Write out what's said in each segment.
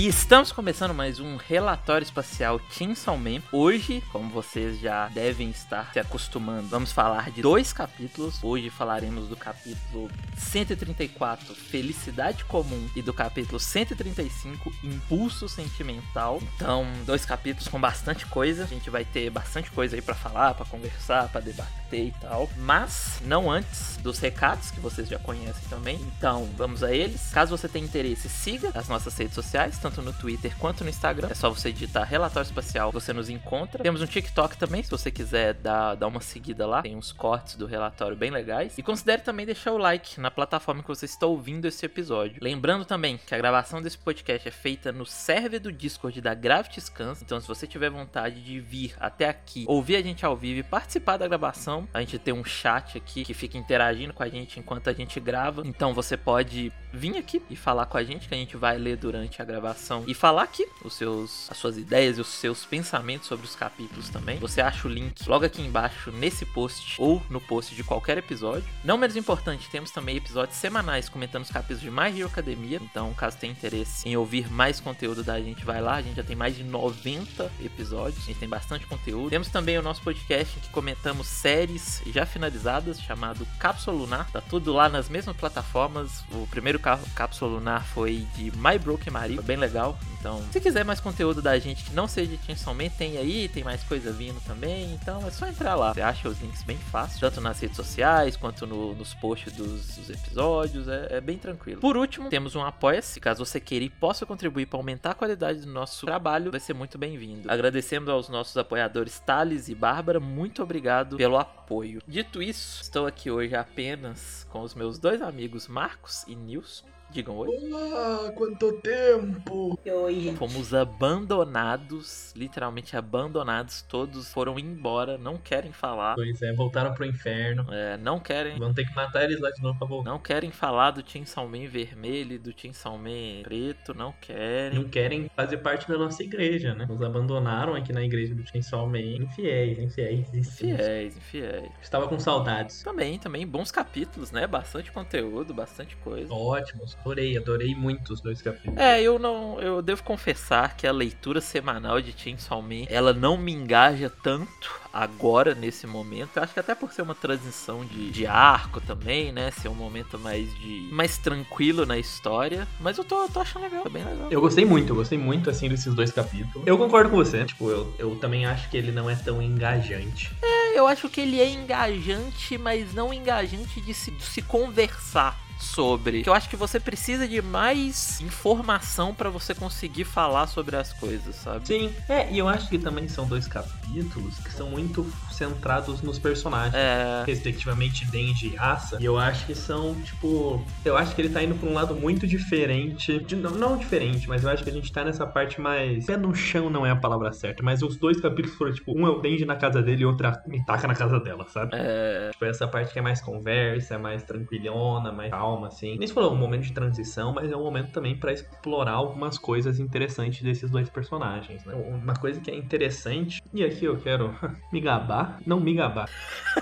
E estamos começando mais um relatório espacial Chainsaw Man. Hoje, como vocês já devem estar se acostumando, vamos falar de dois capítulos. Hoje falaremos do capítulo 134, Felicidade Comum, e do capítulo 135, Impulso Sentimental. Então, dois capítulos com bastante coisa. A gente vai ter bastante coisa aí para falar, para conversar, para debater e tal. Mas não antes dos recados que vocês já conhecem também. Então, vamos a eles. Caso você tenha interesse, siga as nossas redes sociais, tanto no Twitter quanto no Instagram. É só você digitar Relatório Espacial, você nos encontra. Temos um TikTok também, se você quiser dar, dar uma seguida lá. Tem uns cortes do relatório bem legais. E considere também deixar o like na plataforma que você está ouvindo esse episódio. Lembrando também que a gravação desse podcast é feita no server do Discord da Gravity Scans. Então, se você tiver vontade de vir até aqui, ouvir a gente ao vivo e participar da gravação, a gente tem um chat aqui que fica interagindo com a gente enquanto a gente grava. Então, você pode vir aqui e falar com a gente, que a gente vai ler durante a gravação e falar aqui os seus, as suas ideias e os seus pensamentos sobre os capítulos também. Você acha o link logo aqui embaixo nesse post ou no post de qualquer episódio. Não menos importante, temos também episódios semanais comentando os capítulos de My Hero Academia. Então, caso tenha interesse em ouvir mais conteúdo da gente, vai lá. A gente já tem mais de 90 episódios, a gente tem bastante conteúdo. Temos também o nosso podcast em que comentamos séries já finalizadas, chamado Cápsula Lunar. Tá tudo lá nas mesmas plataformas. O primeiro Cápsula Lunar foi de My Broken Mario, foi bem legal. Então, se quiser mais conteúdo da gente que não seja de Chainsaw Man, tem aí, tem mais coisa vindo também. Então, é só entrar lá. Você acha os links bem fácil, tanto nas redes sociais quanto no, nos posts dos, dos episódios. É, é, bem tranquilo. Por último, temos um Apoia-se. Caso você queira e possa contribuir para aumentar a qualidade do nosso trabalho, vai ser muito bem-vindo. Agradecemos aos nossos apoiadores Thales e Bárbara. Muito obrigado pelo apoio. Dito isso, estou aqui hoje apenas com os meus dois amigos Marcos e Nilson. Digam oi. Olá, quanto tempo! Oi, gente. Fomos abandonados, literalmente abandonados. Todos foram embora, não querem falar. Pois é, voltaram pro inferno. É, não querem. Vão ter que matar eles lá de novo pra voltar. Não querem falar do Tim Salman vermelho e do Tim Salman preto, não querem. Não querem fazer parte da nossa igreja, né? Nos abandonaram aqui na igreja do Tim Salman. Infiéis, infiéis. Infiéis, infiéis. Estava com saudades. Também, também. Bons capítulos, né? Bastante conteúdo, bastante coisa. Ótimos. Adorei, adorei muito os dois capítulos. É, eu não. Eu devo confessar que a leitura semanal de Chainsaw Man, ela não me engaja tanto agora, nesse momento. Eu acho que até por ser uma transição de, de arco também, né? Ser um momento mais de. mais tranquilo na história. Mas eu tô, tô achando legal, tá bem legal. Eu gostei muito, eu gostei muito assim desses dois capítulos. Eu concordo com você. Tipo, eu, eu também acho que ele não é tão engajante. É, eu acho que ele é engajante, mas não engajante de se, de se conversar sobre. Eu acho que você precisa de mais informação para você conseguir falar sobre as coisas, sabe? Sim. É, e eu acho que também são dois capítulos que são muito centrados nos personagens. É. Respectivamente, Denji e Asa. E eu acho que são, tipo. Eu acho que ele tá indo pra um lado muito diferente. De, não, não diferente, mas eu acho que a gente tá nessa parte mais. Pé no chão não é a palavra certa, mas os dois capítulos foram, tipo, um é o Denji na casa dele e outro é me taca na casa dela, sabe? É. Tipo, essa parte que é mais conversa, é mais tranquilhona, mais calma, assim. Nem se falou um momento de transição, mas é um momento também para explorar algumas coisas interessantes desses dois personagens, né? Uma coisa que é interessante, e aqui eu quero me gabar, não me gabar.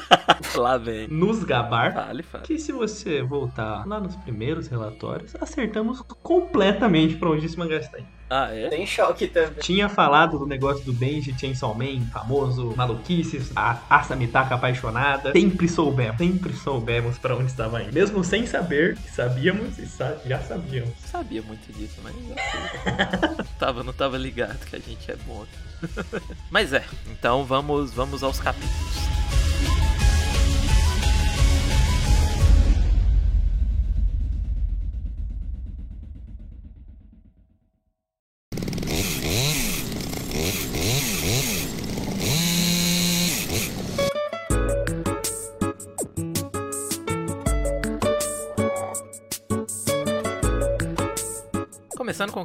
Lá vem. Nos gabar. Fale, fale. Que se você voltar lá nos primeiros relatórios, acertamos completamente pra onde esse mangá está indo. Ah, é? Tem choque também. Tinha falado do negócio do Denji Chainsaw Man, famoso, maluquices, a Asa Mitaka apaixonada. Sempre soubemos, sempre soubemos pra onde estava indo. Mesmo sem saber que sabíamos e sa já sabíamos. Sabia muito disso, mas não tava, não tava ligado que a gente é bom. mas é, então vamos, vamos aos capítulos.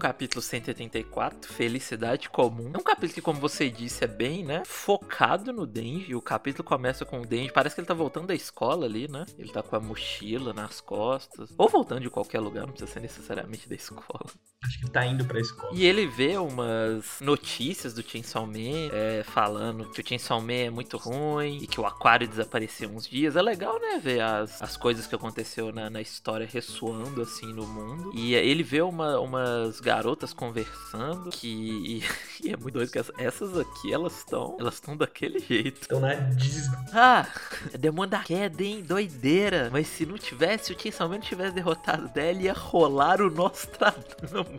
Capítulo 184, Felicidade Comum. É um capítulo que, como você disse, é bem, né, focado no Denji. O capítulo começa com o Denji, parece que ele tá voltando da escola ali, né? Ele tá com a mochila nas costas. Ou voltando de qualquer lugar, não precisa ser necessariamente da escola. Acho que tá indo pra escola. E ele vê umas notícias do Chainsaw Man é, falando que o Chainsaw Man é muito ruim e que o aquário desapareceu uns dias. É legal, né? Ver as, as coisas que aconteceu na, na história ressoando assim no mundo. E ele vê uma, umas garotas conversando que. E, e é muito doido que essas aqui, elas estão. Elas estão daquele jeito. Estão na Disney. Ah, é demônio da queda, hein? Doideira. Mas se não tivesse, o Chainsaw Man tivesse derrotado dela, ia rolar o Nostradamus.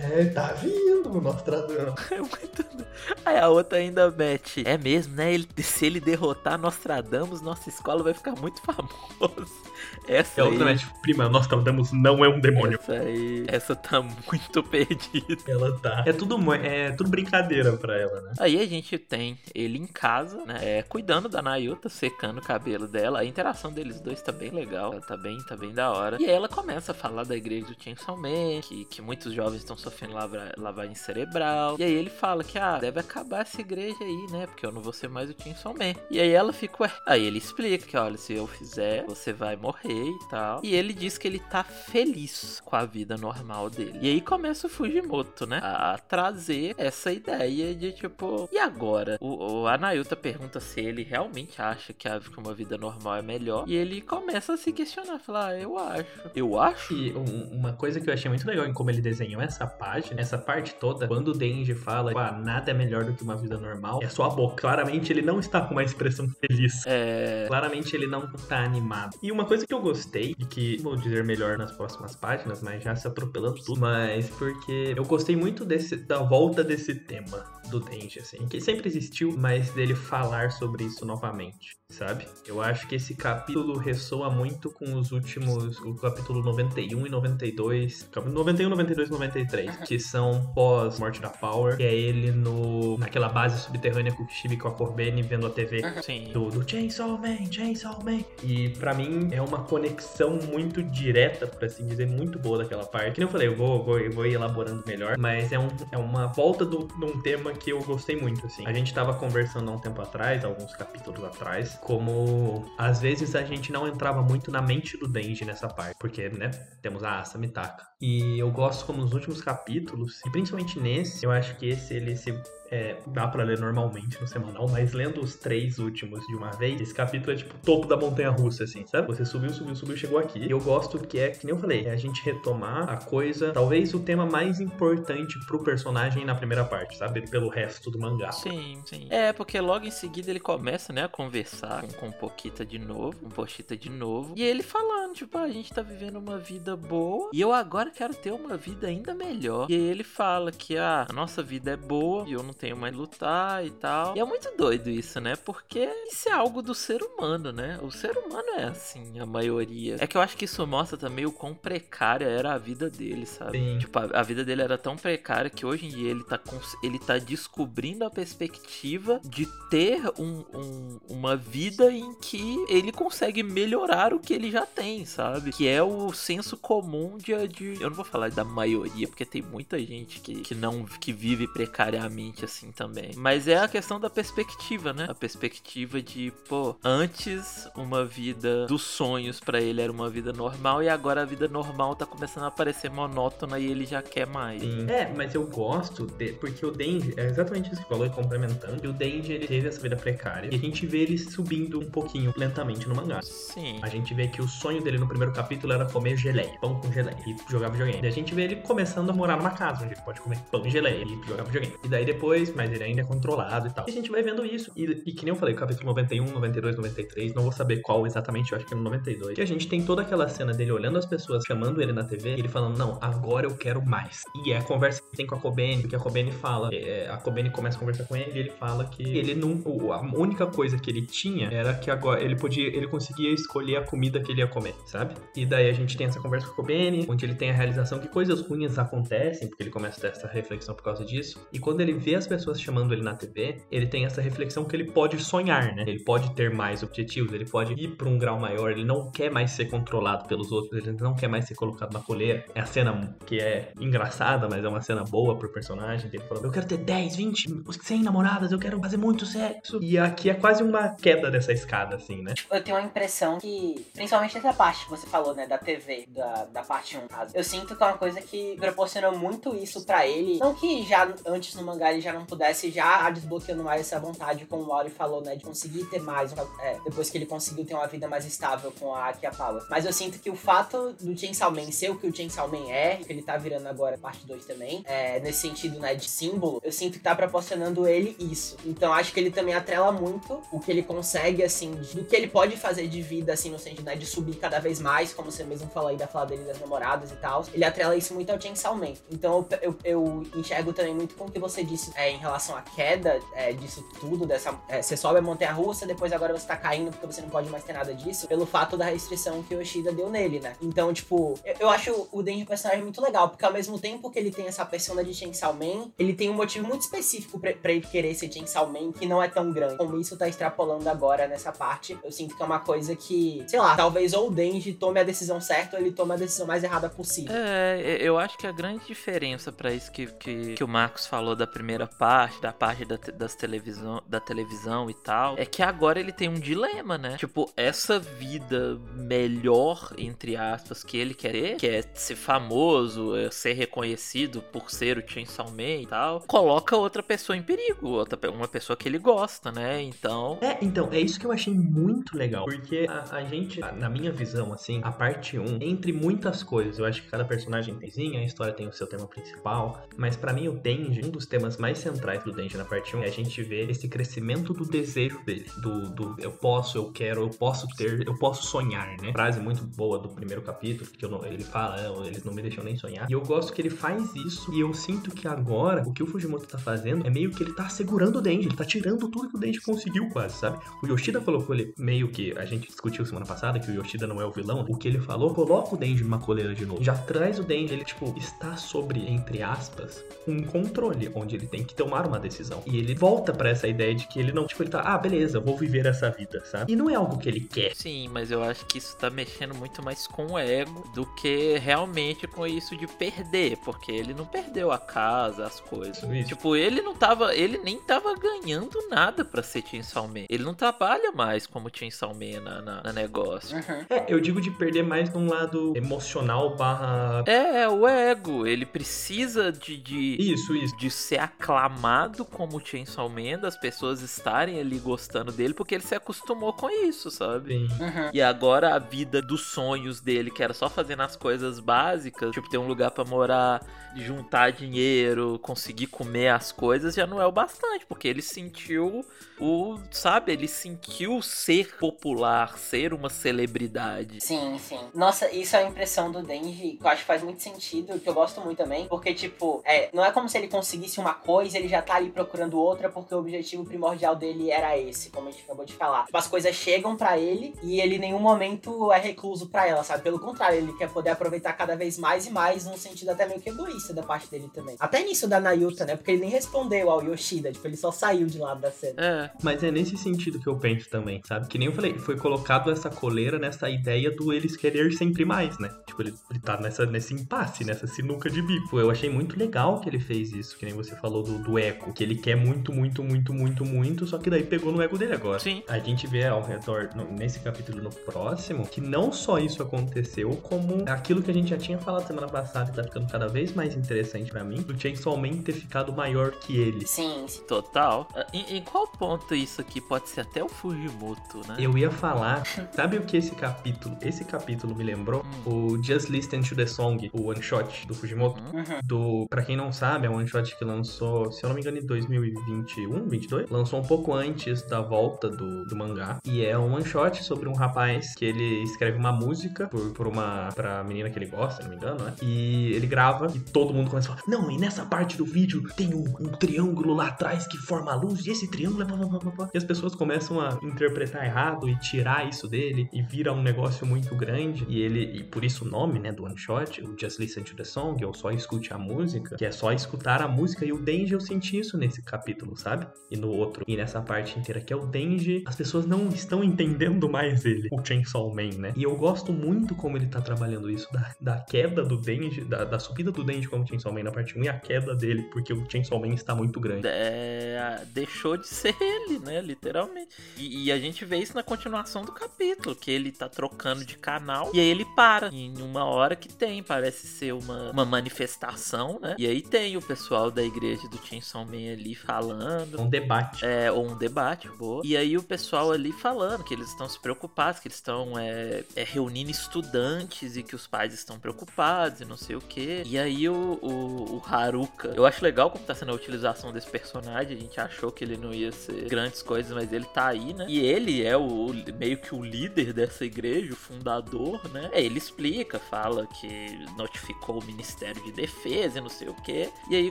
É, tá vindo o Nostradamus. É. Aí a outra ainda mete. É mesmo, né? Ele, se ele derrotar Nostradamus, nossa escola vai ficar muito famosa. Essa é aí... outra mete. Prima, Nostradamus não é um demônio. Essa aí. Essa tá muito perdida. Ela tá. É tudo, é tudo brincadeira pra ela, né? Aí a gente tem ele em casa, né? É, cuidando da Nayuta, secando o cabelo dela. A interação deles dois tá bem legal. Ela tá bem, tá bem da hora. E aí ela começa a falar da igreja do Chainsaw Man, que, que muitos jovens estão sofrendo lava, lavagem cerebral. E aí ele fala que, ah, deve acabar essa igreja aí, né? Porque eu não vou ser mais o Chainsaw Man. E aí ela fica, ué. Aí ele explica que, olha, se eu fizer, você vai morrer e tal. E ele diz que ele tá feliz com a vida normal dele. E aí começa o Fujimoto, né? A trazer essa ideia de tipo, e agora? O, o Anayuta pergunta se ele realmente acha que, a, que uma vida normal é melhor. E ele começa a se questionar, falar, ah, eu acho. Eu acho. E um, uma coisa que eu achei muito legal em como ele desenhou essa página, essa parte toda, quando o Denji fala, ah, nada é melhor do que uma vida normal, é só a boca. Claramente ele não está com uma expressão feliz. É. Claramente ele não tá animado. E uma coisa que eu gostei, e que vou dizer melhor nas próximas páginas, mas já se atropelando tudo, mas porque eu gostei muito desse, da volta desse tema do Denji, assim, que sempre existiu, mas dele falar sobre isso novamente, sabe? Eu acho que esse capítulo ressoa muito com os últimos, o capítulo 91 e 92, 91, 92 e 93, que são pós Morte da Power, que é ele no naquela base subterrânea com o Kishibe com a Corbane vendo a TV Sim. do, do Chainsaw Man, Chainsaw Man. E para mim é uma conexão muito direta, por assim dizer, muito boa daquela parte. Que nem eu falei, eu vou, vou, eu vou ir elaborando melhor, mas é, um, é uma volta do, de um tema que eu gostei muito, assim. A gente tava conversando há um tempo atrás, alguns capítulos atrás, como às vezes a gente não entrava muito na mente do Denji nessa parte, porque, né, temos a Asa Mitaka. E eu gosto como nos últimos capítulos, e principalmente nesse, eu acho que esse ele se é, dá para ler normalmente no semanal, mas lendo os três últimos de uma vez, esse capítulo é tipo topo da montanha russa, assim, sabe? Você subiu, subiu, subiu, chegou aqui. E eu gosto que é, que nem eu falei, é a gente retomar a coisa, talvez o tema mais importante pro personagem na primeira parte, sabe? Pelo resto do mangá. Sim, sim. É, porque logo em seguida ele começa, né, a conversar com, com Pokita de novo, com Pochita de novo, e ele falando, tipo, ah, a gente tá vivendo uma vida boa e eu agora quero ter uma vida ainda melhor. E aí ele fala que, ah, a nossa vida é boa e eu não tenho mais lutar e tal. E é muito doido isso, né? Porque isso é algo do ser humano, né? O ser humano é assim, a maioria. É que eu acho que isso mostra também o quão precária era a vida dele, sabe? Sim. Tipo, a, a vida dele era tão precária que hoje em dia ele tá, ele tá descobrindo a perspectiva de ter um, um- uma vida em que ele consegue melhorar o que ele já tem, sabe? Que é o senso comum de, de- Eu não vou falar da maioria, porque tem muita gente que, que não que vive precariamente assim também. Mas é a questão da perspectiva, né? A perspectiva de, pô, antes uma vida dos sonhos pra ele era uma vida normal e agora a vida normal tá começando a parecer monótona e ele já quer mais. Sim. É, mas eu gosto de, porque o Denji, é exatamente isso que falou e complementando, e o Denji ele teve essa vida precária e a gente vê ele subindo um pouquinho lentamente no mangá. Sim. A gente vê que o sonho dele no primeiro capítulo era comer geleia, pão com geleia e jogar videogame. E a gente vê ele começando a morar numa casa onde ele pode comer pão e geleia e jogar videogame. E daí depois, mas ele ainda é controlado e tal. E a gente vai vendo isso. E, e que nem eu falei, capítulo 91, 92, 93, não vou saber qual exatamente, eu acho que é no 92. Que a gente tem toda aquela cena dele olhando as pessoas, chamando ele na TV, e ele falando, não, agora eu quero mais. E é a conversa que tem com a Kobene, porque a Kobene fala, é, a Kobene começa a conversar com ele e ele fala que ele não, a única coisa que ele tinha era que agora ele podia, ele conseguia escolher a comida que ele ia comer, sabe? E daí a gente tem essa conversa com a Kobene, onde ele tem a realização que coisas ruins acontecem, porque ele começa a ter essa reflexão por causa disso. E quando ele vê as pessoas chamando ele na TV, ele tem essa reflexão que ele pode sonhar, né? Ele pode ter mais objetivos, ele pode ir para um grau maior, ele não quer mais ser controlado pelos outros, ele não quer mais ser colocado na coleira. É a cena que é engraçada, mas é uma cena boa pro personagem dele falando: Eu quero ter 10, 20, 100 namoradas, eu quero fazer muito sexo. E aqui é quase uma queda dessa escada, assim, né? Eu tenho a impressão que, principalmente nessa parte, parte que você falou, né, da TV, da, da parte 1, caso. Eu sinto que é uma coisa que proporcionou muito isso para ele. Não que já antes no mangá ele já não pudesse, já desbloqueando mais essa vontade, como o Auri falou, né, de conseguir ter mais, é, depois que ele conseguiu ter uma vida mais estável com a Aki Power. Mas eu sinto que o fato do Chainsaw Man ser o que o Chainsaw Man é, que ele tá virando agora parte 2 também, é, nesse sentido, né, de símbolo, eu sinto que tá proporcionando ele isso. Então acho que ele também atrela muito o que ele consegue, assim, do que ele pode fazer de vida, assim, no sentido, né, de subir cada vez mais, como você mesmo falou aí da fala dele das namoradas e tal. Ele atrela isso muito ao Chainsaw Man. Então eu, eu, eu enxergo também muito com o que você disse é, em relação à queda é, disso tudo, dessa. É, você sobe a montanha russa, depois agora você tá caindo porque você não pode mais ter nada disso, pelo fato da restrição que o Yoshida deu nele, né? Então, tipo, eu, eu acho o Denji um personagem muito legal, porque ao mesmo tempo que ele tem essa persona de Chainsaw Man, ele tem um motivo muito específico pra, pra ele querer ser Chainsaw Man, que não é tão grande. Como isso tá extrapolando agora nessa parte, eu sinto que é uma coisa que, sei lá, talvez ou o Denji tome a decisão certa ou ele tome a decisão mais errada possível. É, eu acho que a grande diferença para isso que, que, que, o Marcos falou da primeira parte, da parte da, das televisão, da televisão e tal, é que agora ele tem um dilema, né? Tipo, essa vida melhor, entre aspas, que ele quer, que é ser famoso, é ser reconhecido por ser o Chainsaw Man e tal, coloca outra pessoa em perigo, outra, uma pessoa que ele gosta, né? Então. É, então, é isso que eu achei muito legal. Porque a, a gente, na minha visão, assim, a parte 1, entre muitas coisas, eu acho que cada personagem tem a história tem o seu tema principal, mas para mim o Denji, um dos temas mais centrais do Denji na parte 1 é a gente ver esse crescimento do desejo dele, do, do eu posso, eu quero, eu posso ter, eu posso sonhar, né? Frase muito boa do primeiro capítulo, que não, ele fala, ah, eles não me deixam nem sonhar. E eu gosto que ele faz isso e eu sinto que agora o que o Fujimoto tá fazendo é meio que ele tá segurando o Denji, ele tá tirando tudo que o Denji conseguiu quase, sabe? O Yoshida colocou ele meio que a gente discutiu semana passada que o Yoshida não é o vilão. O que ele falou, coloca o Denji numa coleira de novo. Já traz o Denji, ele tipo está sobre entre aspas um controle onde ele tem que tomar uma decisão. E ele volta para essa ideia de que ele não, tipo, ele tá, ah, beleza, vou viver essa vida, sabe? E não é algo que ele quer. Sim, mas eu acho que isso tá mexendo muito mais com o ego do que realmente com isso de perder, porque ele não perdeu a casa, as coisas. Isso. Tipo, ele não tava, ele nem tava ganhando nada para ser Chainsaw Man. Ele não trabalha mais como Chainsaw Man na, na, na negócio. Uhum. É, eu digo de perder mais num lado emocional barra... É, é, o ego. Ele precisa de, de... Isso, isso. De ser aclamado como Chainsaw Man, das pessoas estarem ali gostando dele, porque ele se acostumou com isso, sabe? Sim. Uhum. E agora a vida dos sonhos dele, que era só fazendo as coisas básicas, tipo ter um lugar para morar, juntar dinheiro, conseguir comer as coisas, já não é o bastante, porque ele sentiu o, sabe, ele sentiu ser popular, ser uma celebridade. Sim, sim. Nossa, isso é a impressão do Denji, que eu acho que faz muito sentido, que eu gosto muito também, porque, tipo, é, não é como se ele conseguisse uma coisa, ele já tá ali procurando outra, porque o objetivo primordial dele era esse, como a gente acabou de falar. Tipo, as coisas chegam para ele e ele em nenhum momento é recluso para ela, sabe? Pelo contrário, ele quer poder aproveitar cada vez mais e mais, num sentido até meio que egoísta da parte dele também. Até nisso da Nayuta, né? Porque ele nem respondeu ao Yoshida, tipo, ele só saiu de lado da cena. É. Mas é nesse sentido que eu penso também, sabe? Que nem eu falei, foi colocado essa coleira nessa ideia do eles querer sempre mais, né? Tipo, ele, ele tá nessa, nesse impasse, nessa sinuca de bico. Eu achei muito legal que ele fez isso, que nem você falou do, do eco, que ele quer muito, muito, muito, muito, muito, só que daí pegou no ego dele agora. Sim. A gente vê ao redor, no, nesse capítulo no próximo, que não só isso aconteceu, como aquilo que a gente já tinha falado semana passada e tá ficando cada vez mais interessante para mim, do Chainsaw Man ter ficado maior que ele. Sim, sim. Total. Ah, em, em qual ponto isso aqui pode ser até o Fujimoto, né? Eu ia falar, sabe o que esse capítulo, esse capítulo me lembrou? Hum. O Just Listen to the Song, o one shot do Fujimoto. Uhum. Do, pra quem não sabe, é um one shot que lançou, se eu não me engano, em 2021, 22. Lançou um pouco antes da volta do, do mangá. E é um one shot sobre um rapaz que ele escreve uma música por, por uma, pra menina que ele gosta, se não me engano, né? E ele grava e todo mundo começa a falar, não, e nessa parte do vídeo tem um, um triângulo lá atrás que forma a luz e esse triângulo é... E as pessoas começam a interpretar errado e tirar isso dele e vira um negócio muito grande. E ele, e por isso o nome, né, do one shot, o Just Listen to the Song, ou só escute a música, que é só escutar a música. E o Denji eu senti isso nesse capítulo, sabe? E no outro. E nessa parte inteira que é o Denji, as pessoas não estão entendendo mais ele, o Chainsaw Man, né? E eu gosto muito como ele tá trabalhando isso, da, da queda do Denji, da, da subida do Denji como Chainsaw Man na parte 1 e a queda dele, porque o Chainsaw Man está muito grande. É, deixou de ser ele, né? Literalmente. E, e, a gente vê isso na continuação do capítulo, que ele tá trocando trocando de canal. E aí ele para em uma hora que tem, parece ser uma, uma manifestação, né? E aí tem o pessoal da igreja do Chainsaw Man ali falando. Um debate. É, ou um debate, boa. E aí o pessoal ali falando que eles estão se preocupados, que eles estão é, é, reunindo estudantes e que os pais estão preocupados e não sei o que. E aí o, o, o, Haruka. Eu acho legal como tá sendo a utilização desse personagem. A gente achou que ele não ia ser grandes coisas, mas ele tá aí, né? E ele é o meio que o líder dessa igreja, o fundador, né? É, ele explica, fala que notificou o Ministério de Defesa e não sei o que. E aí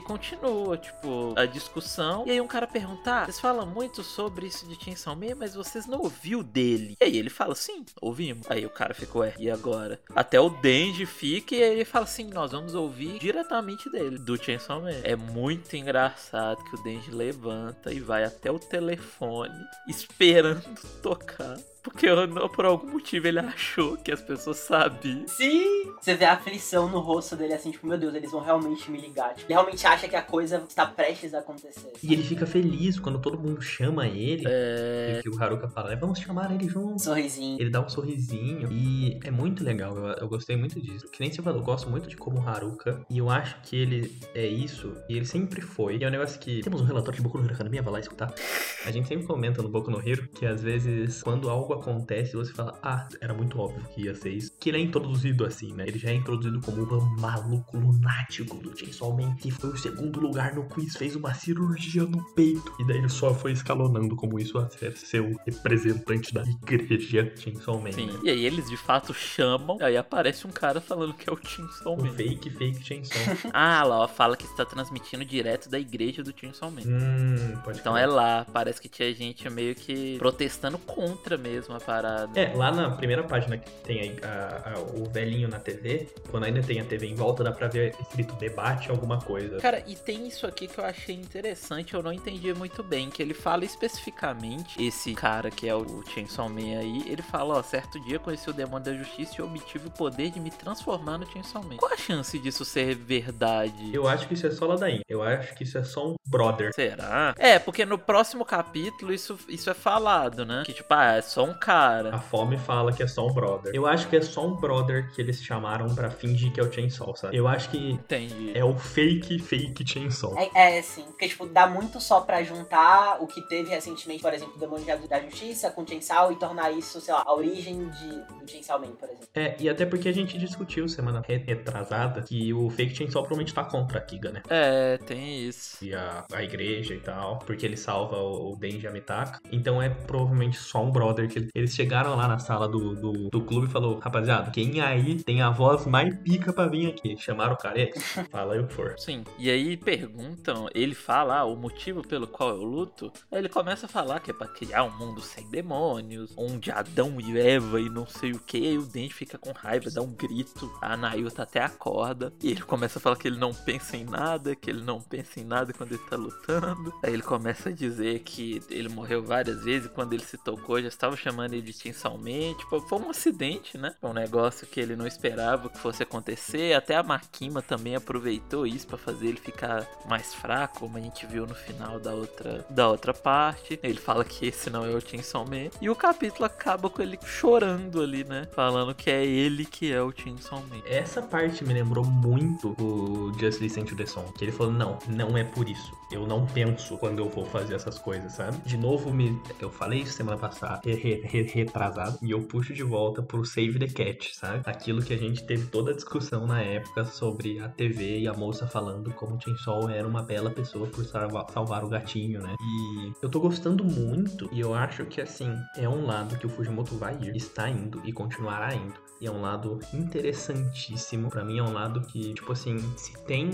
continua, tipo, a discussão. E aí um cara pergunta: ah, vocês falam muito sobre isso de Chainsaw Man, mas vocês não ouviu dele? E aí ele fala: sim, ouvimos. Aí o cara ficou, é, e agora? Até o Denji fica e aí ele fala assim: nós vamos ouvir diretamente dele, do Chainsaw Man. É muito engraçado que o Denji levanta e vai até o telefone esperando tocar. Porque por algum motivo ele achou que as pessoas sabiam. Sim! Você vê a aflição no rosto dele assim, tipo, meu Deus, eles vão realmente me ligar. Tipo, ele realmente acha que a coisa está prestes a acontecer. E ele fica feliz quando todo mundo chama ele. É. E que o Haruka fala, vamos chamar ele junto. Sorrisinho. Ele dá um sorrisinho. E é muito legal. Eu, eu gostei muito disso. Que nem você falou, eu gosto muito de como o Haruka. E eu acho que ele é isso. E ele sempre foi. E é um negócio que. Temos um relatório de Boku no Hero Academia, vai lá escutar. A gente sempre comenta no Boku no Hero que às vezes, quando algo acontece, você fala, ah, era muito óbvio que ia ser isso. Que ele é introduzido assim, né? Ele já é introduzido como um maluco lunático do Chainsaw Man, que foi o segundo lugar no quiz, fez uma cirurgia no peito. E daí ele só foi escalonando como isso a ser seu representante da igreja Chainsaw Man. Sim, né? e aí eles de fato chamam, aí aparece um cara falando que é o Chainsaw Man. O fake, fake Chainsaw. ah, lá, ó, fala que está transmitindo direto da igreja do Chainsaw Man. Hum, pode então é lá, parece que tinha gente meio que protestando contra mesmo a parada. É, lá na primeira página que tem a, a, o velhinho na TV, quando ainda tem a TV em volta, dá pra ver escrito debate alguma coisa. Cara, e tem isso aqui que eu achei interessante, eu não entendi muito bem, que ele fala especificamente, esse cara que é o Chainsaw Man aí, ele fala, ó, certo dia conheci o demônio da justiça e obtive o poder de me transformar no Chainsaw Man. Qual a chance disso ser verdade? Eu acho que isso é só ladainha. Eu acho que isso é só um brother. Será? É, porque no próximo capítulo isso, isso é falado, né? Que tipo, ah, é só um cara. A fome fala que é só um brother. Eu acho que é só um brother que eles chamaram para fingir que é o Chainsaw, sabe? Eu acho que Entendi. é o fake, fake Chainsaw. É, é sim. Porque, tipo, dá muito só pra juntar o que teve recentemente, por exemplo, o Demônio da Justiça com o Chainsaw e tornar isso, sei lá, a origem de, do Chainsaw Man, por exemplo. É, e até porque a gente discutiu semana retrasada que o fake Chainsaw provavelmente tá contra a Kiga, né? É, tem isso. E a, a igreja e tal, porque ele salva o, o Denji Amitaka. Então é provavelmente só um brother que eles chegaram lá na sala do, do, do clube e falou, rapaziada, quem aí tem a voz mais pica pra vir aqui? Chamaram o cara, fala aí o que for. Sim, e aí perguntam, ele fala ah, o motivo pelo qual eu luto, aí ele começa a falar que é pra criar um mundo sem demônios, onde Adão e Eva e não sei o que, e o Denji fica com raiva, dá um grito, a Nayuta até acorda, e ele começa a falar que ele não pensa em nada, que ele não pensa em nada quando ele tá lutando, aí ele começa a dizer que ele morreu várias vezes, quando ele se tocou já estava chamando ele de Man, tipo, foi um acidente, né? Um negócio que ele não esperava que fosse acontecer, até a Makima também aproveitou isso para fazer ele ficar mais fraco, como a gente viu no final da outra, da outra parte. Ele fala que esse não é o Man, e o capítulo acaba com ele chorando ali, né? Falando que é ele que é o Man. Essa parte me lembrou muito o Just Listen to the Song, que ele falou, não, não é por isso. Eu não penso quando eu vou fazer essas coisas, sabe? De novo, me, eu falei isso semana passada, re, re, retrasado, e eu puxo de volta pro Save the Cat, sabe? Aquilo que a gente teve toda a discussão na época sobre a TV e a moça falando como Chainsaw era uma bela pessoa por salvar, salvar o gatinho, né? E eu tô gostando muito, e eu acho que, assim, é um lado que o Fujimoto vai ir, está indo e continuará indo. E é um lado interessantíssimo. Para mim é um lado que, tipo assim, se tem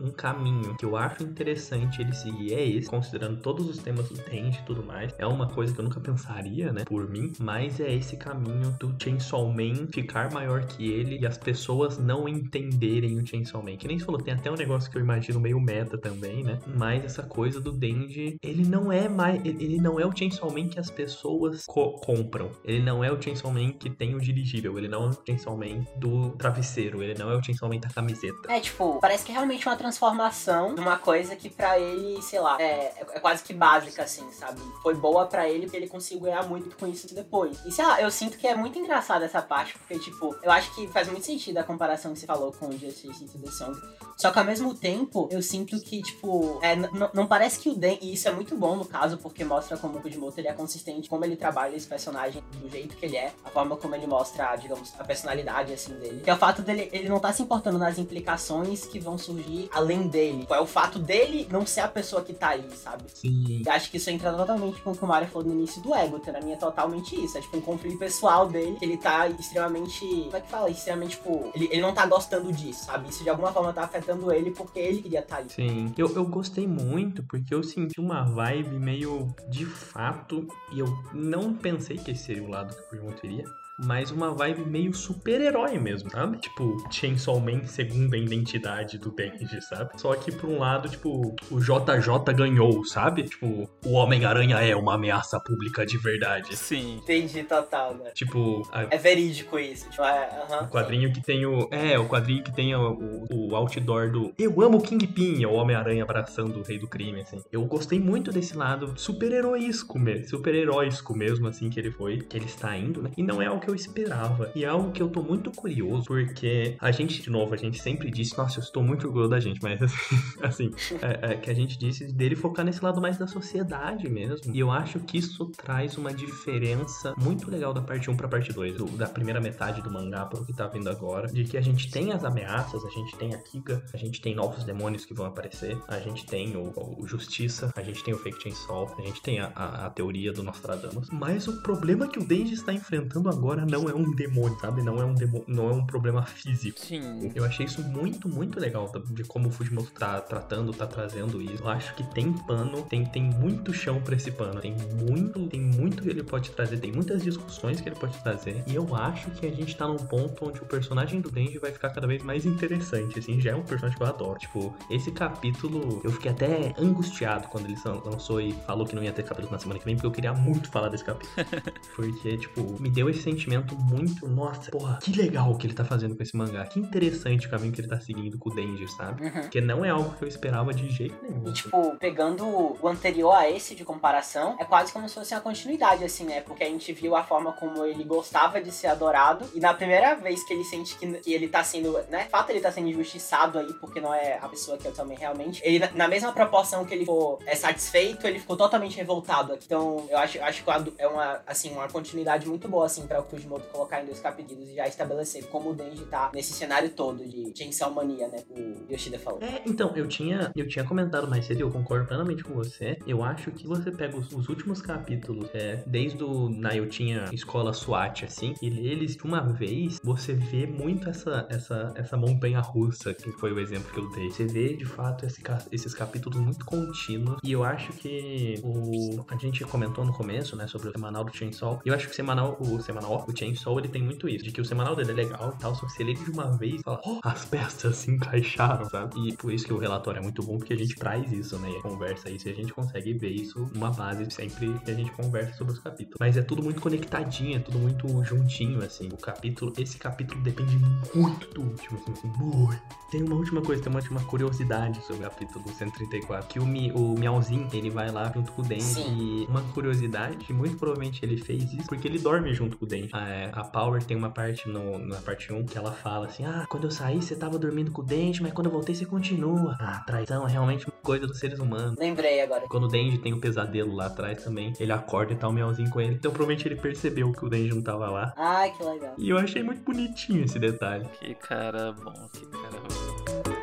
um caminho que eu acho interessante ele seguir, é esse, considerando todos os temas do Dente e tudo mais. É uma coisa que eu nunca pensaria, né, por mim, mas é esse caminho do Chainsaw Man ficar maior que ele e as pessoas não entenderem o Chainsaw Man. Que nem você falou, tem até um negócio que eu imagino meio meta também, né? Mas essa coisa do Denji, ele não é mais, ele não é o Chainsaw Man que as pessoas co compram. Ele não é o Chainsaw Man que tem o dirigível, ele não é o Chainsaw Man do travesseiro, ele não é o Chainsaw Man da camiseta. É, tipo, parece que é realmente uma transformação de uma coisa que para ele, sei lá, é, é, quase que básica, assim, sabe? Foi boa para ele porque ele conseguiu ganhar muito com isso isso depois. E sei lá, eu sinto que é muito engraçado essa parte, porque, tipo, eu acho que faz muito sentido a comparação que você falou com o Justice into the Song. Só que ao mesmo tempo, eu sinto que, tipo, é, não parece que o Den. E isso é muito bom no caso, porque mostra como o Kujimoto ele é consistente, como ele trabalha esse personagem do jeito que ele é, a forma como ele mostra, digamos, a personalidade assim dele. Que é o fato dele, ele não tá se importando nas implicações que vão surgir além dele. É o fato dele não ser a pessoa que tá ali, sabe? Sim. E acho que isso entra totalmente com o que o Mario falou no início do ego. Pra mim é totalmente isso. É tipo um conflito pessoal dele, ele tá extremamente. Como é que fala? Extremamente, tipo. Ele, ele não tá gostando disso, sabe? Isso de alguma forma tá afetando ele porque ele queria estar tá ali. Sim. Eu, eu gostei muito porque eu senti uma vibe meio de fato. E eu não pensei que esse seria o lado que o Pokémon teria mas uma vibe meio super-herói mesmo, sabe? Tipo, Chainsaw Man segunda identidade do Denji, sabe? Só que por um lado, tipo, o JJ ganhou, sabe? Tipo, o Homem-Aranha é uma ameaça pública de verdade. Sim. Entendi total, né? Tipo... A... É verídico isso. Tipo, é, uh -huh, o quadrinho sim. que tem o... É, o quadrinho que tem o, o, o outdoor do... Eu amo Kingpin, é o Homem-Aranha abraçando o rei do crime, assim. Eu gostei muito desse lado super-heroísco mesmo, super-heróisco mesmo, assim, que ele foi, que ele está indo, né? E não é o que que eu esperava. E é algo que eu tô muito curioso, porque a gente, de novo, a gente sempre disse, nossa, eu estou muito orgulhoso da gente, mas assim, é, é, que a gente disse dele focar nesse lado mais da sociedade mesmo. E eu acho que isso traz uma diferença muito legal da parte 1 pra parte 2, do, da primeira metade do mangá pro que tá vindo agora, de que a gente tem as ameaças, a gente tem a Kiga, a gente tem novos demônios que vão aparecer, a gente tem o, o Justiça, a gente tem o Fake Chainsaw, a gente tem a, a, a teoria do Nostradamus, mas o problema que o Denji está enfrentando agora agora não é um demônio, sabe? Não é um demônio, não é um problema físico. Sim. Eu achei isso muito, muito legal de como o Fujimoto tá tratando, tá trazendo isso. Eu acho que tem pano, tem, tem muito chão para esse pano. Tem muito, tem muito que ele pode trazer, tem muitas discussões que ele pode trazer. E eu acho que a gente tá num ponto onde o personagem do Denji vai ficar cada vez mais interessante, assim, já é um personagem que eu adoro. Tipo, esse capítulo, eu fiquei até angustiado quando ele lançou e falou que não ia ter capítulo na semana que vem, porque eu queria muito falar desse capítulo. porque, tipo, me deu esse sentimento sentimento muito, nossa, porra, que legal que ele tá fazendo com esse mangá. Que interessante o caminho que ele tá seguindo com o Denji, sabe? Uhum. Porque não é algo que eu esperava de jeito nenhum. E, tipo, pegando o anterior a esse de comparação, é quase como se fosse uma continuidade, assim, né? Porque a gente viu a forma como ele gostava de ser adorado. E na primeira vez que ele sente que, que ele tá sendo, né? De fato, ele tá sendo injustiçado aí, porque não é a pessoa que eu também realmente. Ele, na mesma proporção que ele ficou é, satisfeito, ele ficou totalmente revoltado. Então, eu acho, acho que é uma, assim, uma continuidade muito boa, assim, pra o Fujimoto colocar em dois capítulos e já estabelecer como o Denji tá nesse cenário todo de Chainsaw Mania, né? O Yoshida falou. É, então, eu tinha, eu tinha comentado mais cedo eu concordo plenamente com você. Eu acho que você pega os, os últimos capítulos, é, desde o na eu tinha escola SWAT, assim, e eles, de uma vez, você vê muito essa, essa, essa montanha russa, que foi o exemplo que eu dei. Você vê, de fato, esse, esses capítulos muito contínuos. E eu acho que o, a gente comentou no começo, né, sobre o semanal do Chainsaw. E eu acho que o semanal, o semanal, o Chainsaw ele tem muito isso, de que o semanal dele é legal e tal, só que você lê de uma vez e fala, oh, as peças se encaixaram, sabe? E por isso que o relatório é muito bom, porque a gente traz isso, né? E conversa isso e a gente consegue ver isso numa base sempre que a gente conversa sobre os capítulos. Mas é tudo muito conectadinho, é tudo muito juntinho, assim. O capítulo, esse capítulo depende muito do último, assim, assim muito. Tem uma última coisa, tem uma última curiosidade sobre o capítulo 134, que o, Mi, o Miauzinho, ele vai lá junto com o Denji e uma curiosidade, muito provavelmente ele fez isso porque ele dorme junto com o Denji. É, a Power tem uma parte no, na parte 1 que ela fala assim: Ah, quando eu saí você tava dormindo com o Denji, mas quando eu voltei você continua. Ah, traição é realmente uma coisa dos seres humanos. Lembrei agora. Quando o Denji tem o um pesadelo lá atrás também, ele acorda e tá o um melzinho com ele. Então provavelmente ele percebeu que o Denji não tava lá. Ai, que legal. E eu achei muito bonitinho esse detalhe. Que cara bom, que cara bom.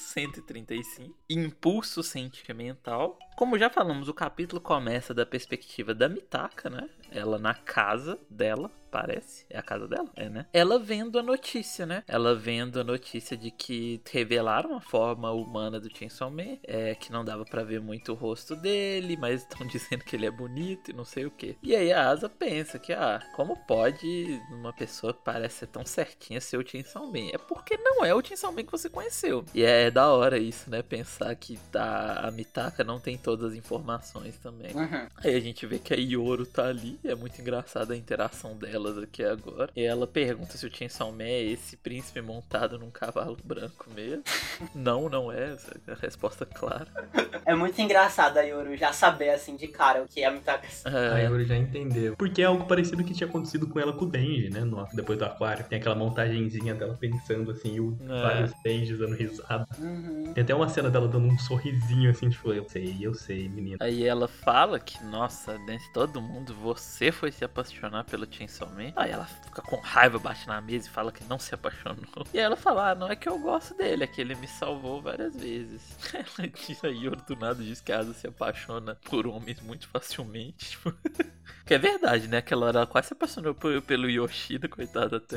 135, Impulso Sentimental, Como já falamos, o capítulo começa da perspectiva da Mitaka, né? Ela na casa dela, parece. É a casa dela? É, né? Ela vendo a notícia, né? Ela vendo a notícia de que revelaram a forma humana do Chainsaw Man, é, que não dava para ver muito o rosto dele, mas estão dizendo que ele é bonito e não sei o que. E aí a Asa pensa que, ah, como pode uma pessoa que parece ser tão certinha ser o Chainsaw Man? É porque não é o Chainsaw Man que você conheceu. E é da hora isso, né? Pensar que a Mitaka não tem todas as informações também. Uhum. Aí a gente vê que a Yoro tá ali, é muito engraçada a interação delas aqui agora. E ela pergunta se o Chainsaw Man é esse príncipe montado num cavalo branco mesmo. não, não é, essa é a resposta clara. É muito engraçado a Yoru já saber, assim, de cara o que é a Mitaka. A É, Yuri já entendeu. Porque é algo parecido que tinha acontecido com ela com o Denji, né? No, depois do aquário. Tem aquela montagenzinha dela pensando, assim, e o, É. vários Denjis dando risada. Uhum. Tem até uma cena dela dando um sorrisinho, assim, tipo, eu sei, eu sei, menina. Aí ela fala que, nossa, dentro de todo mundo, você foi se apaixonar pelo Chainsaw Man. Aí ela fica com raiva, bate na mesa e fala que não se apaixonou. E aí ela fala, ah, não é que eu gosto dele, é que ele me salvou várias vezes. Ela diz, a Yoro do nada diz que a Asa se apaixona por homens muito facilmente. Tipo, que é verdade, né? Aquela hora ela quase se apaixonou por- pelo Yoshida, coitada até.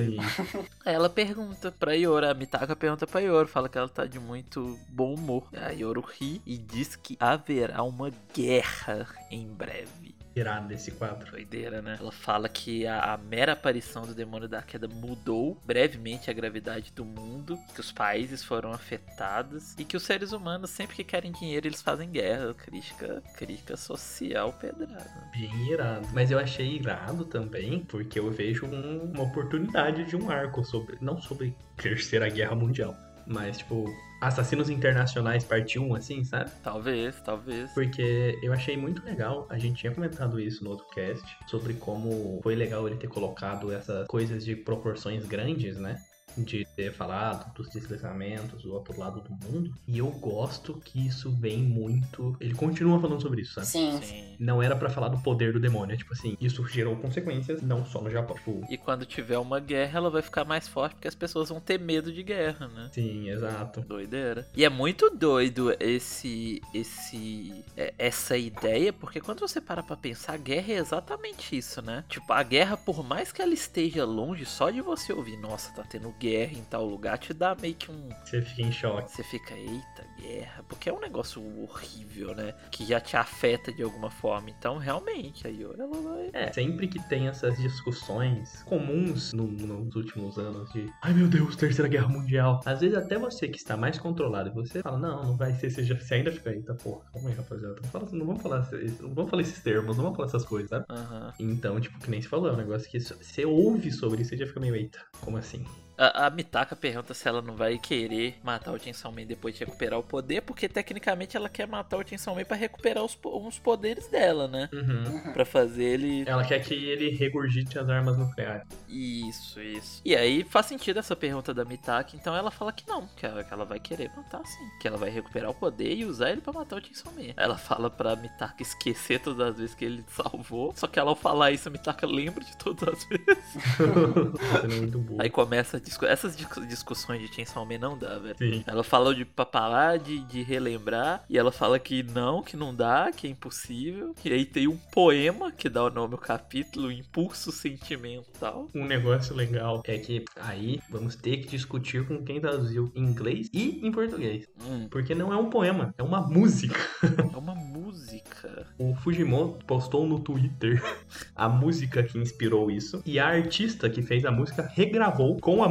Aí ela pergunta pra Yoro, a Mitaka pergunta pra Yoro, fala que ela tá de muito bom humor. A Yoro ri e diz que haverá uma guerra em breve. Irado desse quadro. Doideira, né? Ela fala que a, a mera aparição do demônio da queda mudou brevemente a gravidade do mundo, que os países foram afetados e que os seres humanos, sempre que querem dinheiro, eles fazem guerra. Crítica, crítica social pedrada. Bem irado. Mas eu achei irado também, porque eu vejo um- uma oportunidade de um arco sobre. Não sobre Terceira Guerra Mundial. Mas, tipo, Assassinos Internacionais parte 1, assim, sabe? Talvez, talvez. Porque eu achei muito legal, a gente tinha comentado isso no outro cast, sobre como foi legal ele ter colocado essas coisas de proporções grandes, né? De ter falado dos deslizamentos do outro lado do mundo. E eu gosto que isso vem muito. Ele continua falando sobre isso, sabe? Sim. Sim. Não era pra falar do poder do demônio. é Tipo assim, isso gerou consequências não só no Japão. Tipo, E quando tiver uma guerra, ela vai ficar mais forte porque as pessoas vão ter medo de guerra, né? sim, exato. Doideira. E é muito doido esse esse é- essa ideia, porque quando você para pra pensar, a guerra é exatamente isso, né? Tipo, a guerra, por mais que ela esteja longe, só de você ouvir, nossa, tá tendo guerra em tal lugar, te dá meio que um Você fica em choque. você fica, eita, guerra, porque é um negócio horrível, né? Que já te afeta de alguma forma. Então, realmente, a Yori, ela vai. É, sempre que tem essas discussões comuns no- nos últimos anos de ai meu Deus, Terceira Guerra Mundial. Às vezes até você que está mais controlado, você fala, não, não vai ser, você, já, você ainda fica, eita porra, calma aí, rapaziada. Não, fala- não vamos falar esses- não vamos falar esses termos, não vamos falar essas coisas, sabe? Aham. Então, tipo, que nem se falou, é um negócio que você ouve sobre isso e já fica meio, eita, como assim? A, a Mitaka pergunta se ela não vai querer matar o Chainsaw Man depois de recuperar o poder, porque tecnicamente ela quer matar o Chainsaw Man pra recuperar os, uns poderes dela, né? Uhum. Pra fazer ele. Ela quer que ele regurgite as armas nucleares. Isso, isso. E aí faz sentido essa pergunta da Mitaka, então ela fala que não, que ela, que ela vai querer matar sim. Que ela vai recuperar o poder e usar ele pra matar o Chainsaw Man. Ela fala pra Mitaka esquecer todas as vezes que ele salvou, só que ela ao falar isso, a Mitaka lembra de todas as vezes. Sendo muito. Aí começa a discu essas discu- discussões de Chainsaw Man não dá, velho. Sim. Ela falou de pra parar de, de relembrar. E ela fala que não, que não dá, que é impossível. E aí tem um poema que dá o nome ao capítulo, Impulso Sentimental. Um negócio legal é que aí vamos ter que discutir com quem traduziu em inglês e em português. Hum, Porque não é um poema, é uma música. é uma música. O Fujimoto postou no Twitter a música que inspirou isso. E a artista que fez a música regravou com a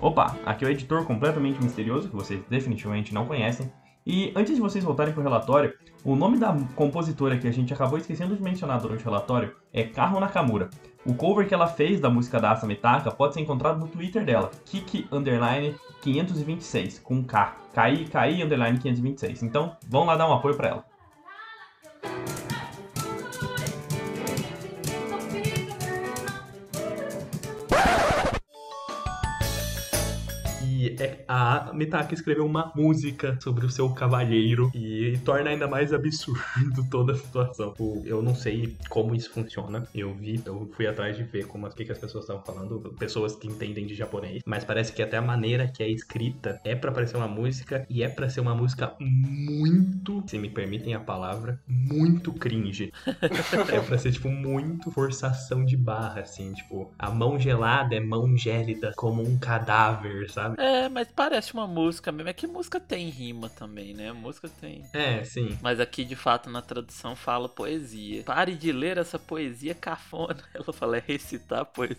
Opa, aqui é o editor completamente misterioso que vocês definitivamente não conhecem. E antes de vocês voltarem pro relatório, o nome da compositora que a gente acabou esquecendo de mencionar durante o relatório é Kaho Nakamura. O cover que ela fez da música da Asa Mitaka pode ser encontrado no Twitter dela, Kiki Underline 526, com K. KI, KI Underline 526. Então, vão lá dar um apoio pra ela. É- a Mitaka escreveu uma música sobre o seu cavalheiro e torna ainda mais absurdo toda a situação. O- Eu não sei como isso funciona. Eu vi, eu fui atrás de ver como o que, que as pessoas estavam falando, pessoas que entendem de japonês, mas parece que até a maneira que é escrita é pra parecer uma música e é pra ser uma música muito, se me permitem a palavra, muito cringe. é pra ser tipo muito forçação de barra assim, tipo, a mão gelada é mão gélida como um cadáver, sabe? É, mas parece uma música mesmo. É que música tem rima também, né? Música tem. É, sim. Mas aqui, de fato, na tradução fala poesia. Pare de ler essa poesia cafona. Ela fala, é recitar poesia.